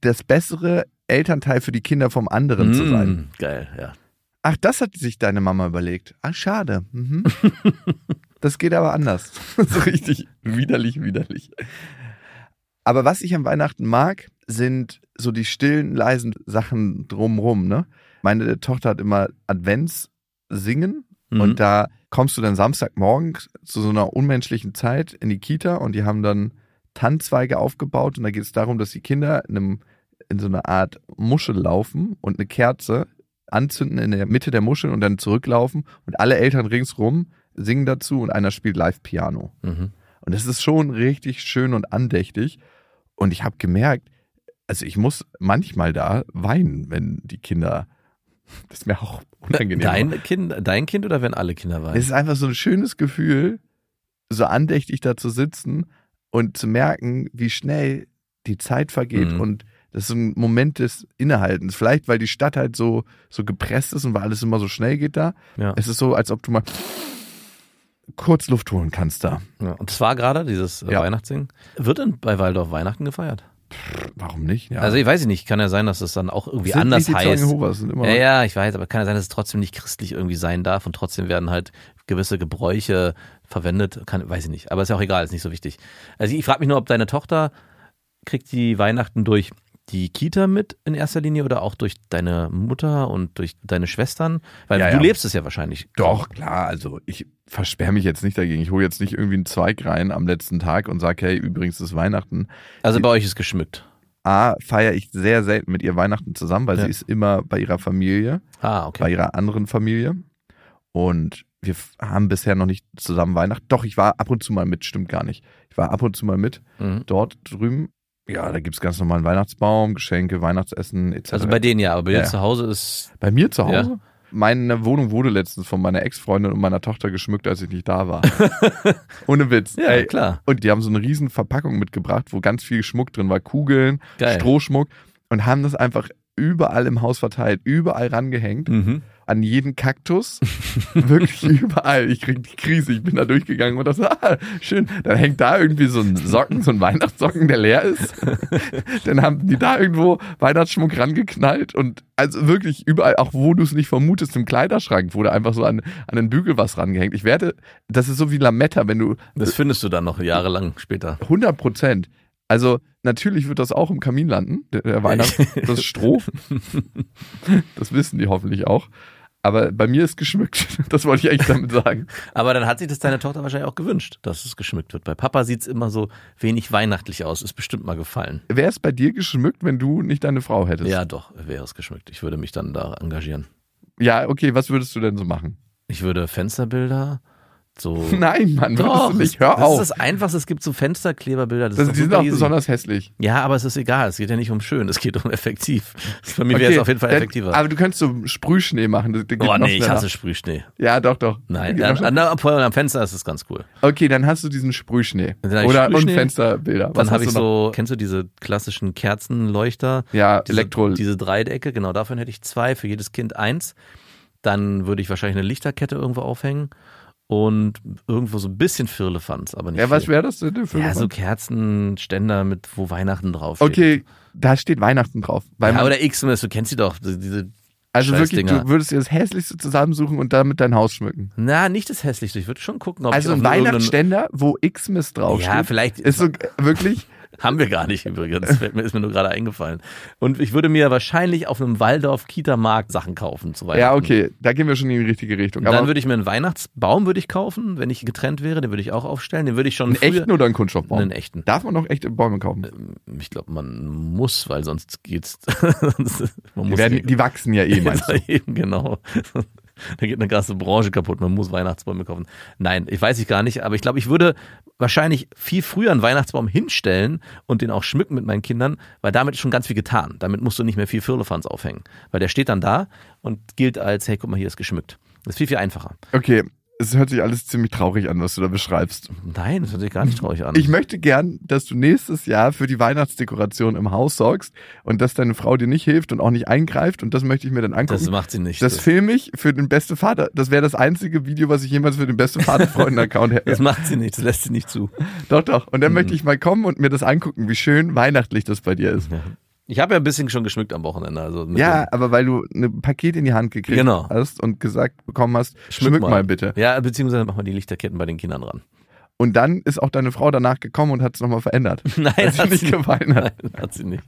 das bessere Elternteil für die Kinder vom anderen zu sein. Hm, geil, ja. Ach, das hat sich deine Mama überlegt. Ach, schade. Mhm. das geht aber anders. so richtig widerlich, widerlich. Aber was ich am Weihnachten mag, sind so die stillen, leisen Sachen drumrum. Ne? Meine Tochter hat immer Adventssingen Mhm. und da kommst du dann Samstagmorgen zu so einer unmenschlichen Zeit in die Kita und die haben dann Tannzweige aufgebaut und da geht es darum, dass die Kinder in, einem, in so einer Art Muschel laufen und eine Kerze anzünden in der Mitte der Muschel und dann zurücklaufen und alle Eltern ringsrum singen dazu und einer spielt live Piano. Mhm. Und das ist schon richtig schön und andächtig. Und ich habe gemerkt, also ich muss manchmal da weinen, wenn die Kinder, das ist mir auch unangenehm. Dein kind, dein Kind oder wenn alle Kinder weinen? Es ist einfach so ein schönes Gefühl, so andächtig da zu sitzen und zu merken, wie schnell die Zeit vergeht Mhm. und das ist ein Moment des Innehaltens. Vielleicht, weil die Stadt halt so, so gepresst ist und weil alles immer so schnell geht da. Ja. Es ist so, als ob du mal kurz Luft holen kannst da. Ja, und das war gerade dieses äh, Ja. Weihnachtssingen. Wird denn bei Waldorf Weihnachten gefeiert? Warum nicht? Ja. Also ich weiß nicht, kann ja sein, dass es dann auch irgendwie Sind anders heißt. Jehovas, sind immer Ja, ja, ich weiß, aber kann ja sein, dass es trotzdem nicht christlich irgendwie sein darf und trotzdem werden halt gewisse Gebräuche verwendet. Kann, weiß ich nicht, aber ist ja auch egal, ist nicht so wichtig. Also ich frage mich nur, ob deine Tochter kriegt die Weihnachten durch die Kita mit in erster Linie oder auch durch deine Mutter und durch deine Schwestern? Weil Ja, du ja. lebst es ja wahrscheinlich. Doch, klar, also ich versperre mich jetzt nicht dagegen. Ich hole jetzt nicht irgendwie einen Zweig rein am letzten Tag und sage, hey, übrigens ist Weihnachten. Also bei euch ist geschmückt. A, feiere ich sehr selten mit ihr Weihnachten zusammen, weil Ja. sie ist immer bei ihrer Familie, Ah, bei okay. ihrer anderen Familie. Und wir haben bisher noch nicht zusammen Weihnachten. Doch, ich war ab und zu mal mit, stimmt gar nicht. Ich war ab und zu mal mit Mhm. dort drüben. Ja, da gibt's ganz normalen Weihnachtsbaum, Geschenke, Weihnachtsessen etc. Also bei denen ja, aber bei dir Ja. zu Hause ist. Bei mir zu Hause? Ja. Meine Wohnung wurde letztens von meiner Ex-Freundin und meiner Tochter geschmückt, als ich nicht da war. Ohne Witz. Ja, Ey, klar. Und die haben so eine riesen Verpackung mitgebracht, wo ganz viel Schmuck drin war. Kugeln, Geil. Strohschmuck. Und haben das einfach überall im Haus verteilt, überall rangehängt. Mhm. An jeden Kaktus. Wirklich überall. Ich krieg die Krise. Ich bin da durchgegangen und das ah, schön. Dann hängt da irgendwie so ein Socken, so ein Weihnachtssocken, der leer ist. Dann haben die da irgendwo Weihnachtsschmuck rangeknallt und also wirklich überall, auch wo du es nicht vermutest, im Kleiderschrank wurde einfach so an, an den Bügel was rangehängt. Ich werde, das ist so wie Lametta, wenn du Das findest du dann noch jahrelang später. 100 Prozent. Also natürlich wird das auch im Kamin landen, der, der Weihnachts, das Stroh. Das wissen die hoffentlich auch. Aber bei mir ist geschmückt. Das wollte ich eigentlich damit sagen. Aber dann hat sich das deine Tochter wahrscheinlich auch gewünscht, dass es geschmückt wird. Bei Papa sieht es immer so wenig weihnachtlich aus. Ist bestimmt mal gefallen. Wäre es bei dir geschmückt, wenn du nicht deine Frau hättest? Ja, doch, wäre es geschmückt. Ich würde mich dann da engagieren. Ja, okay, was würdest du denn so machen? Ich würde Fensterbilder so. Nein, Mann, Doch, du nicht. Hör das auf. ist das Einfachste. Es gibt so Fensterkleberbilder. Das, Das, ist die sind auch easy. besonders hässlich. Ja, aber es ist egal. Es geht ja nicht um schön. Es geht um effektiv. Bei mir wäre es auf jeden Fall dann- effektiver. Aber du könntest so Sprühschnee machen. Das, geht oh nee, ich hasse Sprühschnee. Ja, doch, doch. Nein, Geht an, an, am Fenster ist es ganz cool. Okay, dann hast du diesen Sprühschnee. Dann Oder und Sprühschnee. Fensterbilder. Dann Was habe hast ich so, kennst du diese klassischen Kerzenleuchter? Ja, Diese, Elektro. diese Dreiecke, genau, davon hätte ich zwei, für jedes Kind eins. Dann würde ich wahrscheinlich eine Lichterkette irgendwo aufhängen und irgendwo so ein bisschen Firlefanz, aber nicht ja, was viel. wäre das denn für Ja, eine so? Kerzenständer mit, wo Weihnachten draufsteht. Okay, da steht Weihnachten drauf. Weil Ja, oder Xmas, du kennst sie doch, diese- also wirklich, du würdest dir das Hässlichste zusammensuchen und damit dein Haus schmücken. na, nicht das hässlichste, ich würde schon gucken, ob Also ein Weihnachtsständer, wo Xmas draufsteht. Ja, vielleicht Ist so wirklich. Haben wir gar nicht übrigens. Ist mir nur gerade eingefallen. Und ich würde mir wahrscheinlich auf einem Waldorf-Kita-Markt Sachen kaufen zu Weihnachten. Ja, okay, da gehen wir schon in die richtige Richtung. Dann Aber würde ich mir einen Weihnachtsbaum würde ich kaufen, wenn ich getrennt wäre, den würde ich auch aufstellen. Den würde ich schon einen echten oder einen Kunststoffbaum? einen echten. Darf man noch echte Bäume kaufen? Ich glaube, man muss, weil sonst geht's. sonst- Die, werden, die wachsen ja eh, meinst du? Eben, genau. Da geht eine ganze Branche kaputt. Man muss Weihnachtsbäume kaufen. Nein, ich weiß ich gar nicht, aber ich glaube, ich würde wahrscheinlich viel früher einen Weihnachtsbaum hinstellen und den auch schmücken mit meinen Kindern, weil damit ist schon ganz viel getan. Damit musst du nicht mehr viel Firlefanz aufhängen. Weil der steht dann da und gilt als, hey, guck mal, hier ist geschmückt. Das ist viel, viel einfacher. Okay, es hört sich alles ziemlich traurig an, was du da beschreibst. Nein, das hört sich gar nicht traurig an. Ich möchte gern, dass du nächstes Jahr für die Weihnachtsdekoration im Haus sorgst und dass deine Frau dir nicht hilft und auch nicht eingreift und das möchte ich mir dann angucken. das macht sie nicht. Das filme ich für den beste Vater. Das wäre das einzige Video, was ich jemals für den beste Vater-Freunden-Account hätte. das macht sie nicht, das lässt sie nicht zu. Doch, doch. Und dann Mhm. möchte ich mal kommen und mir das angucken, wie schön weihnachtlich das bei dir ist. Ich habe ja ein bisschen schon geschmückt am Wochenende. Also Ja, aber weil du ein Paket in die Hand gekriegt Genau. hast und gesagt bekommen hast, schmück, mal. bitte. Ja, beziehungsweise mach mal die Lichterketten bei den Kindern ran. Und dann ist auch deine Frau danach gekommen und hat es nochmal verändert. Nein, Weil sie hat nicht sie gefallen hat. Nein, hat sie nicht.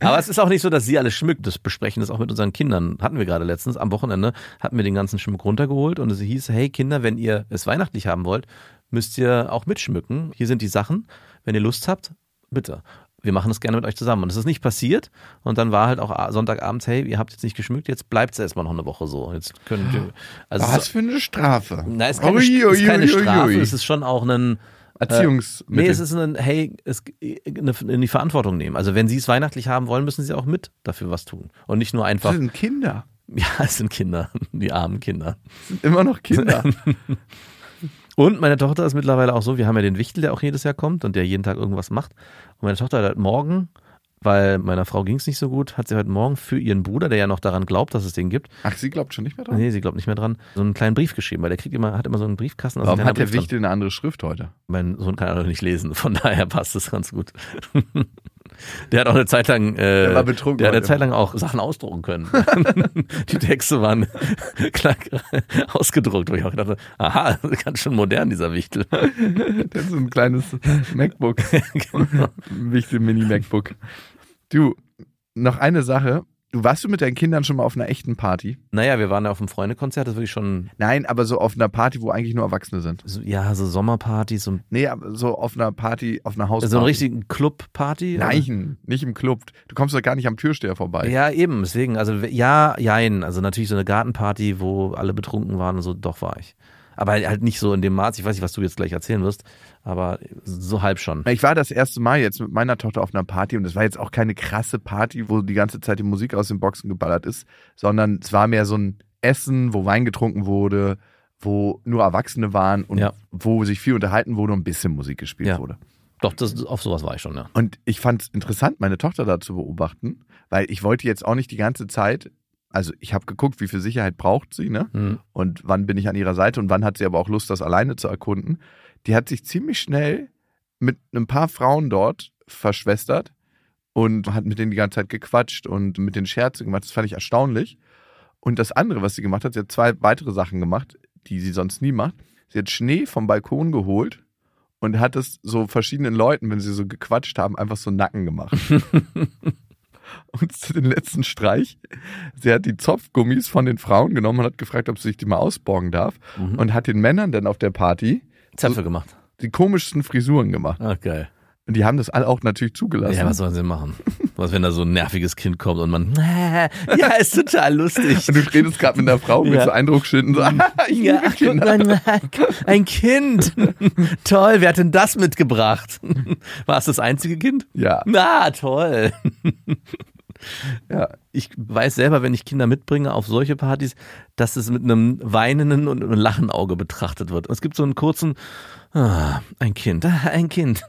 Aber es ist auch nicht so, dass sie alles schmückt. Das besprechen das auch mit unseren Kindern. Hatten wir gerade letztens. Am Wochenende hatten wir den ganzen Schmuck runtergeholt und es hieß, hey Kinder, wenn ihr es weihnachtlich haben wollt, müsst ihr auch mitschmücken. Hier sind die Sachen. Wenn ihr Lust habt, bitte. Wir machen das gerne mit euch zusammen. Und es ist nicht passiert. Und dann war halt auch Sonntagabends, hey, ihr habt jetzt nicht geschmückt, jetzt bleibt es erstmal noch eine Woche so. Jetzt könnt ihr, also Was für eine Strafe. Nein, es ist keine, Ui, es ist ui, keine ui, Strafe, ui. es ist schon auch ein Erziehungsmittel. Nee, es ist ein, hey, es, eine, in die Verantwortung nehmen. Also wenn sie es weihnachtlich haben wollen, müssen sie auch mit dafür was tun. Und nicht nur einfach, das sind Kinder. ja, es sind Kinder, die armen Kinder. Das sind immer noch Kinder. Und meine Tochter ist mittlerweile auch so, wir haben ja den Wichtel, der auch jedes Jahr kommt und der jeden Tag irgendwas macht. Und meine Tochter hat heute Morgen, weil meiner Frau ging es nicht so gut, hat sie heute Morgen für ihren Bruder, der ja noch daran glaubt, dass es den gibt, Ach, sie glaubt schon nicht mehr dran? nee, sie glaubt nicht mehr dran, so einen kleinen Brief geschrieben, weil der kriegt immer, hat immer so einen Briefkasten. Warum hat der Brief dran. Wichtel eine andere Schrift heute? Mein Sohn kann auch nicht lesen, von daher passt es ganz gut. Der hat auch eine Zeit lang, äh, Der war betrunken der hat eine. Zeit lang auch Sachen ausdrucken können. die Texte waren klar ausgedruckt, wo ich auch gedacht habe, aha, ganz schön modern, dieser Wichtel. Das ist so ein kleines MacBook. Genau. Ein wichtiges Mini-MacBook. Du, noch eine Sache. Du warst du mit deinen Kindern schon mal auf einer echten Party? Naja, wir waren ja auf einem Freundekonzert, das würde ich schon, Nein, aber so auf einer Party, wo eigentlich nur Erwachsene sind. so, ja, so Sommerpartys, so, Nee, aber so auf einer Party, auf einer Hausparty. so eine richtige Clubparty. oder? Nein, nicht im Club. Du kommst doch gar nicht am Türsteher vorbei. Ja, eben, deswegen, also ja, jein, also natürlich so eine Gartenparty, wo alle betrunken waren und so, doch war ich. Aber halt nicht so in dem Maß, ich weiß nicht, was du jetzt gleich erzählen wirst, aber so halb schon. Ich war das erste Mal jetzt mit meiner Tochter auf einer Party und es war jetzt auch keine krasse Party, wo die ganze Zeit die Musik aus den Boxen geballert ist, sondern es war mehr so ein Essen, wo Wein getrunken wurde, wo nur Erwachsene waren und Ja. wo sich viel unterhalten wurde und ein bisschen Musik gespielt Ja. wurde. Doch, das, auf sowas war ich schon, ja. Und ich fand es interessant, meine Tochter da zu beobachten, weil ich wollte jetzt auch nicht die ganze Zeit, also ich habe geguckt, wie viel Sicherheit braucht sie, ne? Hm. Und wann bin ich an ihrer Seite und wann hat sie aber auch Lust, das alleine zu erkunden. Die hat sich ziemlich schnell mit ein paar Frauen dort verschwestert und hat mit denen die ganze Zeit gequatscht und mit den Scherze gemacht. Das fand ich erstaunlich. Und das andere, was sie gemacht hat, sie hat zwei weitere Sachen gemacht, die sie sonst nie macht. Sie hat Schnee vom Balkon geholt und hat es so verschiedenen Leuten, wenn sie so gequatscht haben, einfach so Nacken gemacht. und zu den letzten Streich, sie hat die Zopfgummis von den Frauen genommen und hat gefragt, ob sie sich die mal ausborgen darf Mhm. und hat den Männern dann auf der Party Zöpfe gemacht. die komischsten Frisuren gemacht. Ah, geil. Und die haben das alle auch natürlich zugelassen. Ja, was sollen sie machen? Was, wenn da so ein nerviges Kind kommt und man, ja, ist total lustig. und du redest gerade mit einer Frau mit Ja. so Eindrucksschilden, so, ich Ja, liebe guck mal, ein Kind. toll, wer hat denn das mitgebracht? War es das einzige Kind? Ja, Na, toll. Ja. Ich weiß selber, wenn ich Kinder mitbringe auf solche Partys, dass es mit einem weinenden und einem lachen Auge betrachtet wird. Und es gibt so einen kurzen, ah, ein Kind, ein Kind.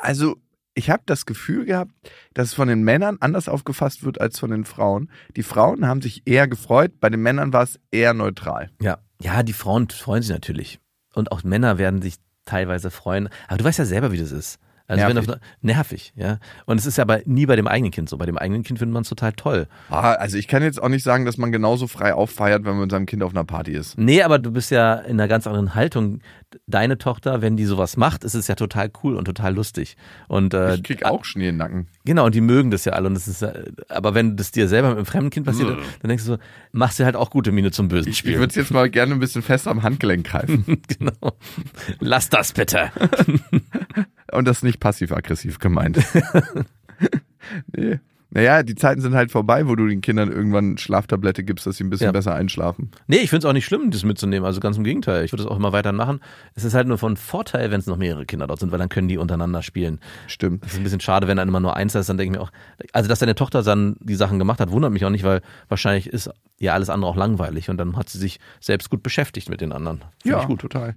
Also, ich habe das Gefühl gehabt, dass es von den Männern anders aufgefasst wird als von den Frauen. Die Frauen haben sich eher gefreut, bei den Männern war es eher neutral. Ja, ja, die Frauen freuen sich natürlich. Und auch Männer werden sich teilweise freuen. Aber du weißt ja selber, wie das ist. Also Nervig. wenn auf, nervig, ja. Und es ist ja aber nie bei dem eigenen Kind so. Bei dem eigenen Kind findet man es total toll. Ah, also ich kann jetzt auch nicht sagen, dass man genauso frei auffeiert, wenn man mit seinem Kind auf einer Party ist. Nee, aber du bist ja in einer ganz anderen Haltung. Deine Tochter, wenn die sowas macht, ist es ja total cool und total lustig. Und äh, Ich krieg auch Schnee im Nacken. Genau, und die mögen das ja alle. Und das ist, aber wenn das dir selber mit einem fremden Kind passiert, dann denkst du so, machst du halt auch gute Miene zum bösen Ich, würde es jetzt mal gerne ein bisschen fester am Handgelenk greifen. genau. Lass das bitte. Und das ist nicht passiv-aggressiv gemeint. nee. Naja, die Zeiten sind halt vorbei, wo du den Kindern irgendwann Schlaftablette gibst, dass sie ein bisschen Ja. besser einschlafen. Nee, ich finde es auch nicht schlimm, das mitzunehmen. Also ganz im Gegenteil. Ich würde es auch immer weiter machen. Es ist halt nur von Vorteil, wenn es noch mehrere Kinder dort sind, weil dann können die untereinander spielen. Stimmt. Das ist ein bisschen schade, wenn dann immer nur eins ist, dann denke ich mir auch, also dass deine Tochter dann die Sachen gemacht hat, wundert mich auch nicht, weil wahrscheinlich ist ja alles andere auch langweilig und dann hat sie sich selbst gut beschäftigt mit den anderen. Finde Ja, ich gut. total.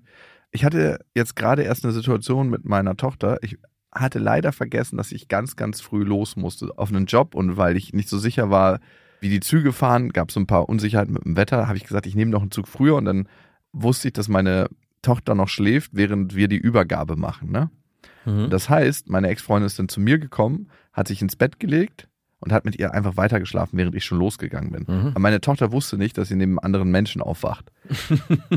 Ich hatte jetzt gerade erst eine Situation mit meiner Tochter. Ich hatte leider vergessen, dass ich ganz, ganz früh los musste auf einen Job und weil ich nicht so sicher war, wie die Züge fahren, gab es so ein paar Unsicherheiten mit dem Wetter, habe ich gesagt, ich nehme noch einen Zug früher und dann wusste ich, dass meine Tochter noch schläft, während wir die Übergabe machen. Ne? Mhm. Das heißt, meine Ex-Freundin ist dann zu mir gekommen, hat sich ins Bett gelegt und hat mit ihr einfach weitergeschlafen, während ich schon losgegangen bin. Mhm. Aber meine Tochter wusste nicht, dass sie neben anderen Menschen aufwacht.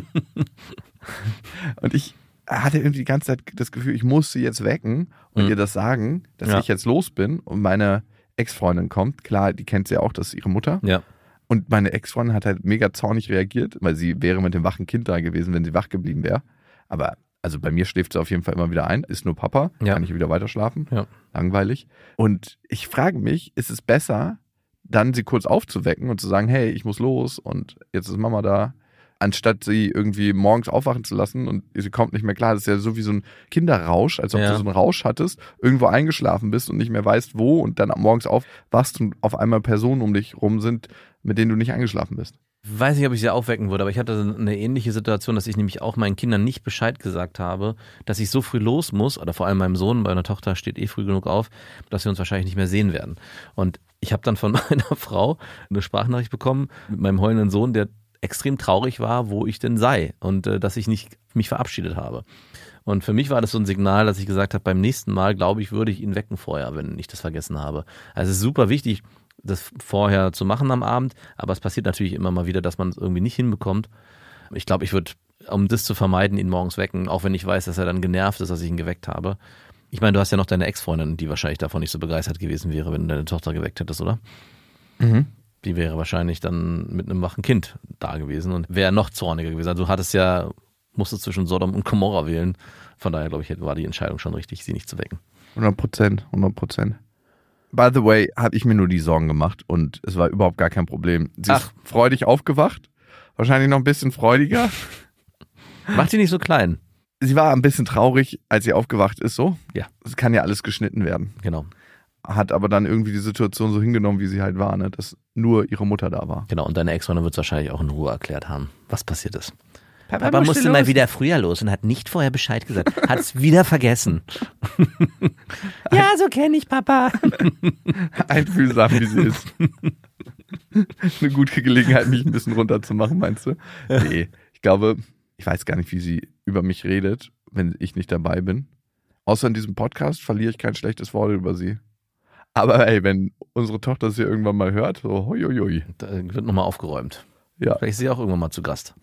und ich hatte irgendwie die ganze Zeit das Gefühl, ich muss sie jetzt wecken und Mhm. ihr das sagen, dass Ja. ich jetzt los bin und meine Ex-Freundin kommt. Klar, die kennt sie ja auch, das ist ihre Mutter. Ja. Und meine Ex-Freundin hat halt mega zornig reagiert, weil sie wäre mit dem wachen Kind da gewesen, wenn sie wach geblieben wäre. Aber also bei mir schläft sie auf jeden Fall immer wieder ein, ist nur Papa, Ja. kann ich wieder weiter schlafen. Ja. Langweilig. Und ich frage mich, ist es besser, dann sie kurz aufzuwecken und zu sagen, hey, ich muss los und jetzt ist Mama da, anstatt sie irgendwie morgens aufwachen zu lassen und sie kommt nicht mehr klar. Das ist ja so wie so ein Kinderrausch, als ob Ja. du so einen Rausch hattest, irgendwo eingeschlafen bist und nicht mehr weißt, wo und dann morgens aufwachst und auf einmal Personen um dich rum sind, mit denen du nicht eingeschlafen bist. Weiß nicht, ob ich sie aufwecken würde, aber ich hatte eine ähnliche Situation, dass ich nämlich auch meinen Kindern nicht Bescheid gesagt habe, dass ich so früh los muss, oder vor allem meinem Sohn, bei einer Tochter steht eh früh genug auf, dass wir uns wahrscheinlich nicht mehr sehen werden. Und ich habe dann von meiner Frau eine Sprachnachricht bekommen mit meinem heulenden Sohn, der extrem traurig war, wo ich denn sei und äh, dass ich nicht mich verabschiedet habe. Und für mich war das so ein Signal, dass ich gesagt habe, beim nächsten Mal, glaube ich, würde ich ihn wecken vorher, wenn ich das vergessen habe. Also es ist super wichtig, das vorher zu machen am Abend, aber es passiert natürlich immer mal wieder, dass man es irgendwie nicht hinbekommt. Ich glaube, ich würde, um das zu vermeiden, ihn morgens wecken, auch wenn ich weiß, dass er dann genervt ist, dass ich ihn geweckt habe. Ich meine, du hast ja noch deine Ex-Freundin, die wahrscheinlich davon nicht so begeistert gewesen wäre, wenn du deine Tochter geweckt hättest, oder? Mhm. Die wäre wahrscheinlich dann mit einem wachen Kind da gewesen und wäre noch zorniger gewesen. Also du hattest ja, musstest zwischen Sodom und Gomorra wählen. Von daher, glaube ich, war die Entscheidung schon richtig, sie nicht zu wecken. 100 Prozent, 100 Prozent. By the way, habe ich mir nur die Sorgen gemacht und es war überhaupt gar kein Problem. Sie Ach. ist freudig aufgewacht, wahrscheinlich noch ein bisschen freudiger. Macht sie nicht so klein. Sie war ein bisschen traurig, als sie aufgewacht ist, so. Ja. Es kann ja alles geschnitten werden. Genau, Hat aber dann irgendwie die Situation so hingenommen, wie sie halt war, ne? dass nur ihre Mutter da war. genau. Und deine Ex-Freundin wird es wahrscheinlich auch in Ruhe erklärt haben, was passiert ist. Papa, Aber musste mal wieder früher los und hat nicht vorher Bescheid gesagt. Hat es wieder vergessen. ja, so kenne ich Papa. Einfühlsam, wie sie ist. Eine gute Gelegenheit, mich ein bisschen runterzumachen, meinst du? Nee, ich glaube, ich weiß gar nicht, wie sie über mich redet, wenn ich nicht dabei bin. Außer in diesem Podcast verliere ich kein schlechtes Wort über sie. Aber ey, wenn unsere Tochter es hier irgendwann mal hört, so hoi, hoi, hoi. Da wird nochmal aufgeräumt. Ja, Vielleicht ist sie auch irgendwann mal zu Gast.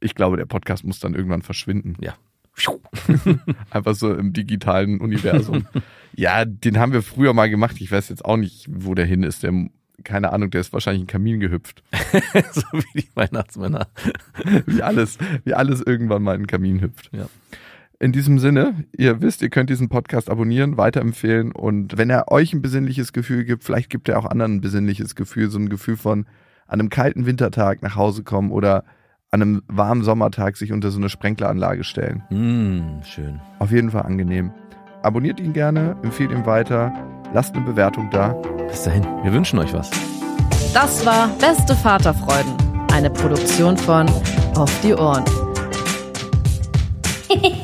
ich glaube, der Podcast muss dann irgendwann verschwinden. Ja. Einfach so im digitalen Universum. ja, den haben wir früher mal gemacht. Ich weiß jetzt auch nicht, wo der hin ist. Der, keine Ahnung, der ist wahrscheinlich in den Kamin gehüpft. so wie die Weihnachtsmänner. wie alles, wie alles irgendwann mal in den Kamin hüpft. Ja. In diesem Sinne, ihr wisst, ihr könnt diesen Podcast abonnieren, weiterempfehlen und wenn er euch ein besinnliches Gefühl gibt, vielleicht gibt er auch anderen ein besinnliches Gefühl, so ein Gefühl von an einem kalten Wintertag nach Hause kommen oder an einem warmen Sommertag sich unter so eine Sprenkleranlage stellen. Mm, schön. Auf jeden Fall angenehm. Abonniert ihn gerne, empfehlt ihn weiter, lasst eine Bewertung da. Bis dahin. Wir wünschen euch was. Das war Beste Vaterfreuden, eine Produktion von Auf die Ohren.